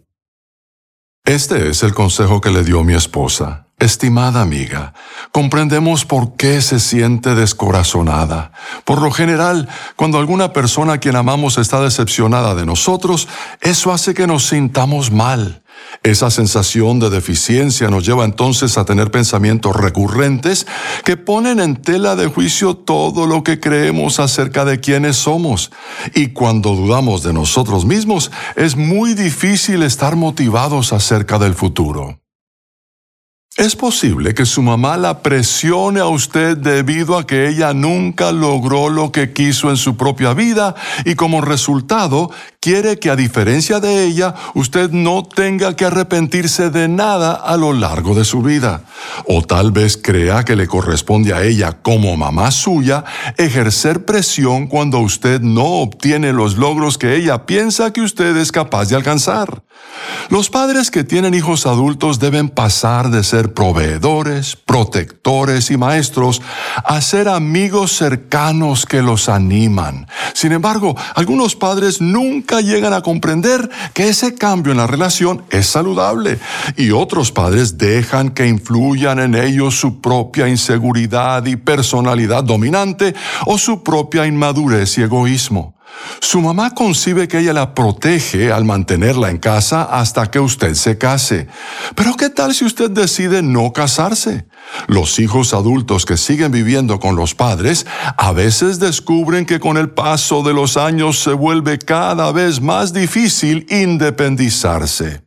Este es el consejo que le dio mi esposa. Estimada amiga, comprendemos por qué se siente descorazonada. Por lo general, cuando alguna persona a quien amamos está decepcionada de nosotros, eso hace que nos sintamos mal. Esa sensación de deficiencia nos lleva entonces a tener pensamientos recurrentes que ponen en tela de juicio todo lo que creemos acerca de quienes somos. Y cuando dudamos de nosotros mismos, es muy difícil estar motivados acerca del futuro. Es posible que su mamá la presione a usted debido a que ella nunca logró lo que quiso en su propia vida y como resultado quiere que a diferencia de ella usted no tenga que arrepentirse de nada a lo largo de su vida. O tal vez crea que le corresponde a ella como mamá suya ejercer presión cuando usted no obtiene los logros que ella piensa que usted es capaz de alcanzar. Los padres que tienen hijos adultos deben pasar de ser proveedores, protectores y maestros a ser amigos cercanos que los animan. Sin embargo, algunos padres nunca llegan a comprender que ese cambio en la relación es saludable y otros padres dejan que influyan en ellos su propia inseguridad y personalidad dominante o su propia inmadurez y egoísmo. Su mamá concibe que ella la protege al mantenerla en casa hasta que usted se case. Pero ¿qué tal si usted decide no casarse? Los hijos adultos que siguen viviendo con los padres a veces descubren que con el paso de los años se vuelve cada vez más difícil independizarse.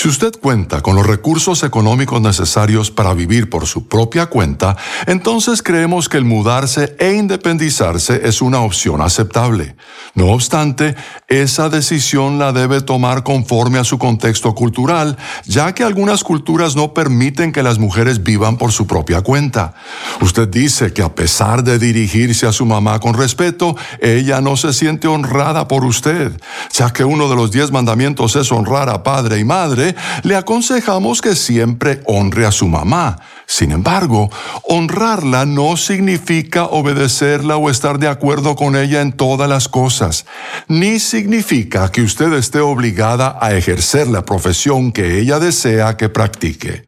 Si usted cuenta con los recursos económicos necesarios para vivir por su propia cuenta, entonces creemos que el mudarse e independizarse es una opción aceptable. No obstante, esa decisión la debe tomar conforme a su contexto cultural, ya que algunas culturas no permiten que las mujeres vivan por su propia cuenta. Usted dice que a pesar de dirigirse a su mamá con respeto, ella no se siente honrada por usted, ya que uno de los diez mandamientos es honrar a padre y madre, le aconsejamos que siempre honre a su mamá. Sin embargo, honrarla no significa obedecerla o estar de acuerdo con ella en todas las cosas, ni significa que usted esté obligada a ejercer la profesión que ella desea que practique.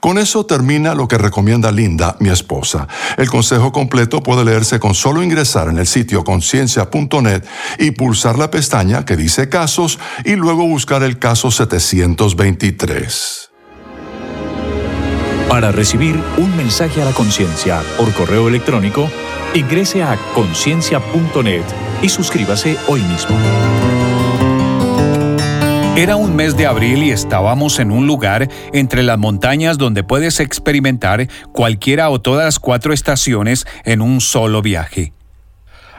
Con eso termina lo que recomienda Linda, mi esposa. El consejo completo puede leerse con solo ingresar en el sitio conciencia.net y pulsar la pestaña que dice casos y luego buscar el caso 723. Para recibir un mensaje a la conciencia por correo electrónico, ingrese a conciencia.net y suscríbase hoy mismo. Era un mes de abril y estábamos en un lugar entre las montañas donde puedes experimentar cualquiera o todas las cuatro estaciones en un solo viaje.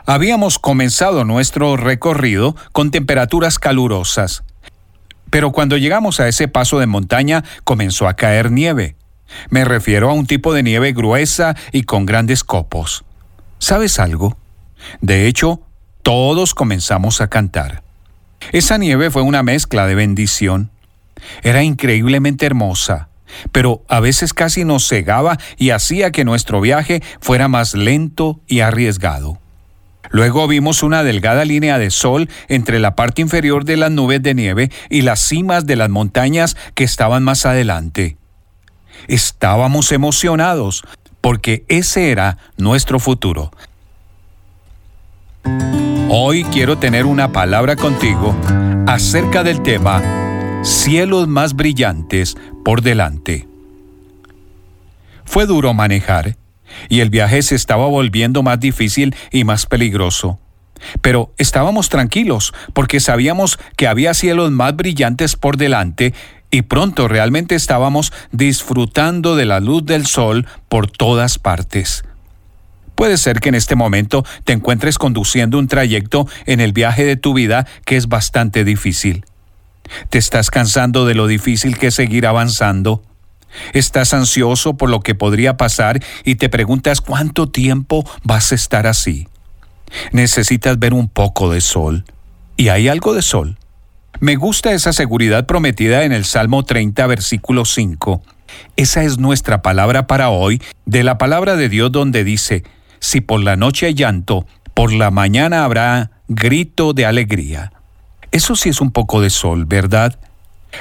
Habíamos comenzado nuestro recorrido con temperaturas calurosas, pero cuando llegamos a ese paso de montaña comenzó a caer nieve. Me refiero a un tipo de nieve gruesa y con grandes copos. ¿Sabes algo? De hecho, todos comenzamos a cantar. Esa nieve fue una mezcla de bendición. Era increíblemente hermosa, pero a veces casi nos cegaba y hacía que nuestro viaje fuera más lento y arriesgado. Luego vimos una delgada línea de sol entre la parte inferior de las nubes de nieve y las cimas de las montañas que estaban más adelante. Estábamos emocionados porque ese era nuestro futuro. Hoy quiero tener una palabra contigo acerca del tema cielos más brillantes por delante. Fue duro manejar y el viaje se estaba volviendo más difícil y más peligroso. Pero estábamos tranquilos porque sabíamos que había cielos más brillantes por delante y pronto realmente estábamos disfrutando de la luz del sol por todas partes. Puede ser que en este momento te encuentres conduciendo un trayecto en el viaje de tu vida que es bastante difícil. Te estás cansando de lo difícil que es seguir avanzando. Estás ansioso por lo que podría pasar y te preguntas cuánto tiempo vas a estar así. Necesitas ver un poco de sol. Y hay algo de sol. Me gusta esa seguridad prometida en el Salmo 30, versículo 5. Esa es nuestra palabra para hoy, de la palabra de Dios donde dice, si por la noche hay llanto, por la mañana habrá grito de alegría. Eso sí es un poco de sol, ¿verdad?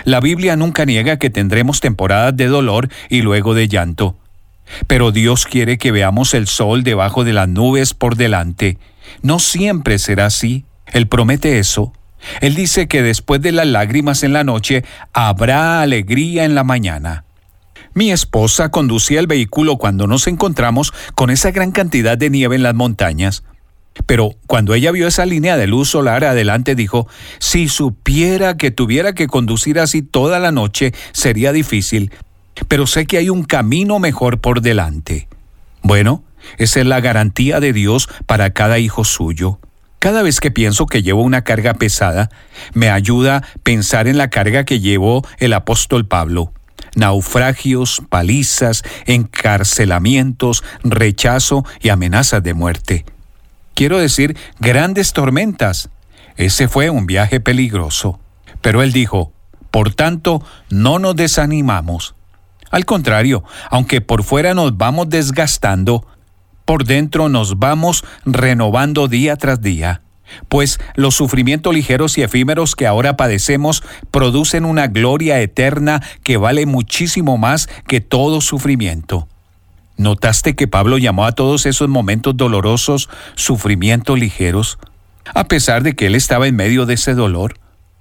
La Biblia nunca niega que tendremos temporadas de dolor y luego de llanto. Pero Dios quiere que veamos el sol debajo de las nubes por delante. No siempre será así. Él promete eso. Él dice que después de las lágrimas en la noche habrá alegría en la mañana. Mi esposa conducía el vehículo cuando nos encontramos con esa gran cantidad de nieve en las montañas. Pero cuando ella vio esa línea de luz solar adelante dijo, si supiera que tuviera que conducir así toda la noche sería difícil, pero sé que hay un camino mejor por delante. Bueno, esa es la garantía de Dios para cada hijo suyo. Cada vez que pienso que llevo una carga pesada, me ayuda pensar en la carga que llevó el apóstol Pablo. Naufragios, palizas, encarcelamientos, rechazo y amenazas de muerte. Quiero decir, grandes tormentas. Ese fue un viaje peligroso. Pero él dijo, por tanto, no nos desanimamos. Al contrario, aunque por fuera nos vamos desgastando, por dentro nos vamos renovando día tras día, pues los sufrimientos ligeros y efímeros que ahora padecemos producen una gloria eterna que vale muchísimo más que todo sufrimiento. ¿Notaste que Pablo llamó a todos esos momentos dolorosos sufrimientos ligeros? A pesar de que él estaba en medio de ese dolor,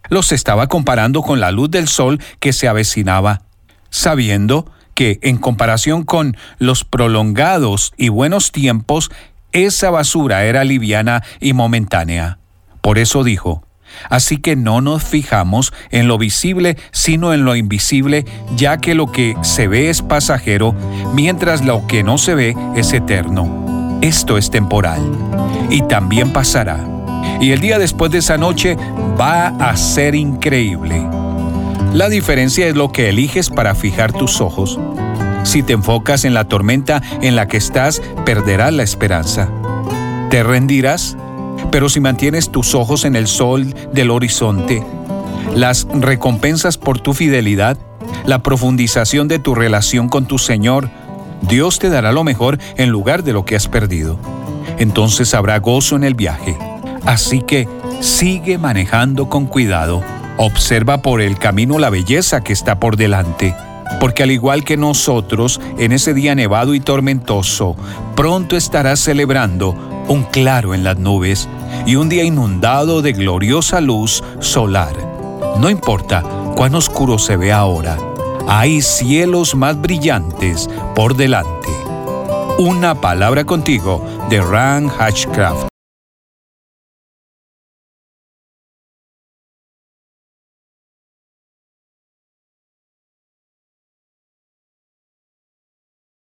los estaba comparando con la luz del sol que se avecinaba, sabiendo que en comparación con los prolongados y buenos tiempos, esa basura era liviana y momentánea. Por eso dijo, Así que no nos fijamos en lo visible, sino en lo invisible, ya que lo que se ve es pasajero, mientras lo que no se ve es eterno. Esto es temporal y también pasará. Y el día después de esa noche va a ser increíble. La diferencia es lo que eliges para fijar tus ojos. Si te enfocas en la tormenta en la que estás, perderás la esperanza. Te rendirás, pero si mantienes tus ojos en el sol del horizonte, las recompensas por tu fidelidad, la profundización de tu relación con tu Señor, Dios te dará lo mejor en lugar de lo que has perdido. Entonces habrá gozo en el viaje. Así que sigue manejando con cuidado. Observa por el camino la belleza que está por delante. Porque al igual que nosotros, en ese día nevado y tormentoso, pronto estarás celebrando un claro en las nubes y un día inundado de gloriosa luz solar. No importa cuán oscuro se ve ahora, hay cielos más brillantes por delante. Una palabra contigo de Ran Hatchcraft.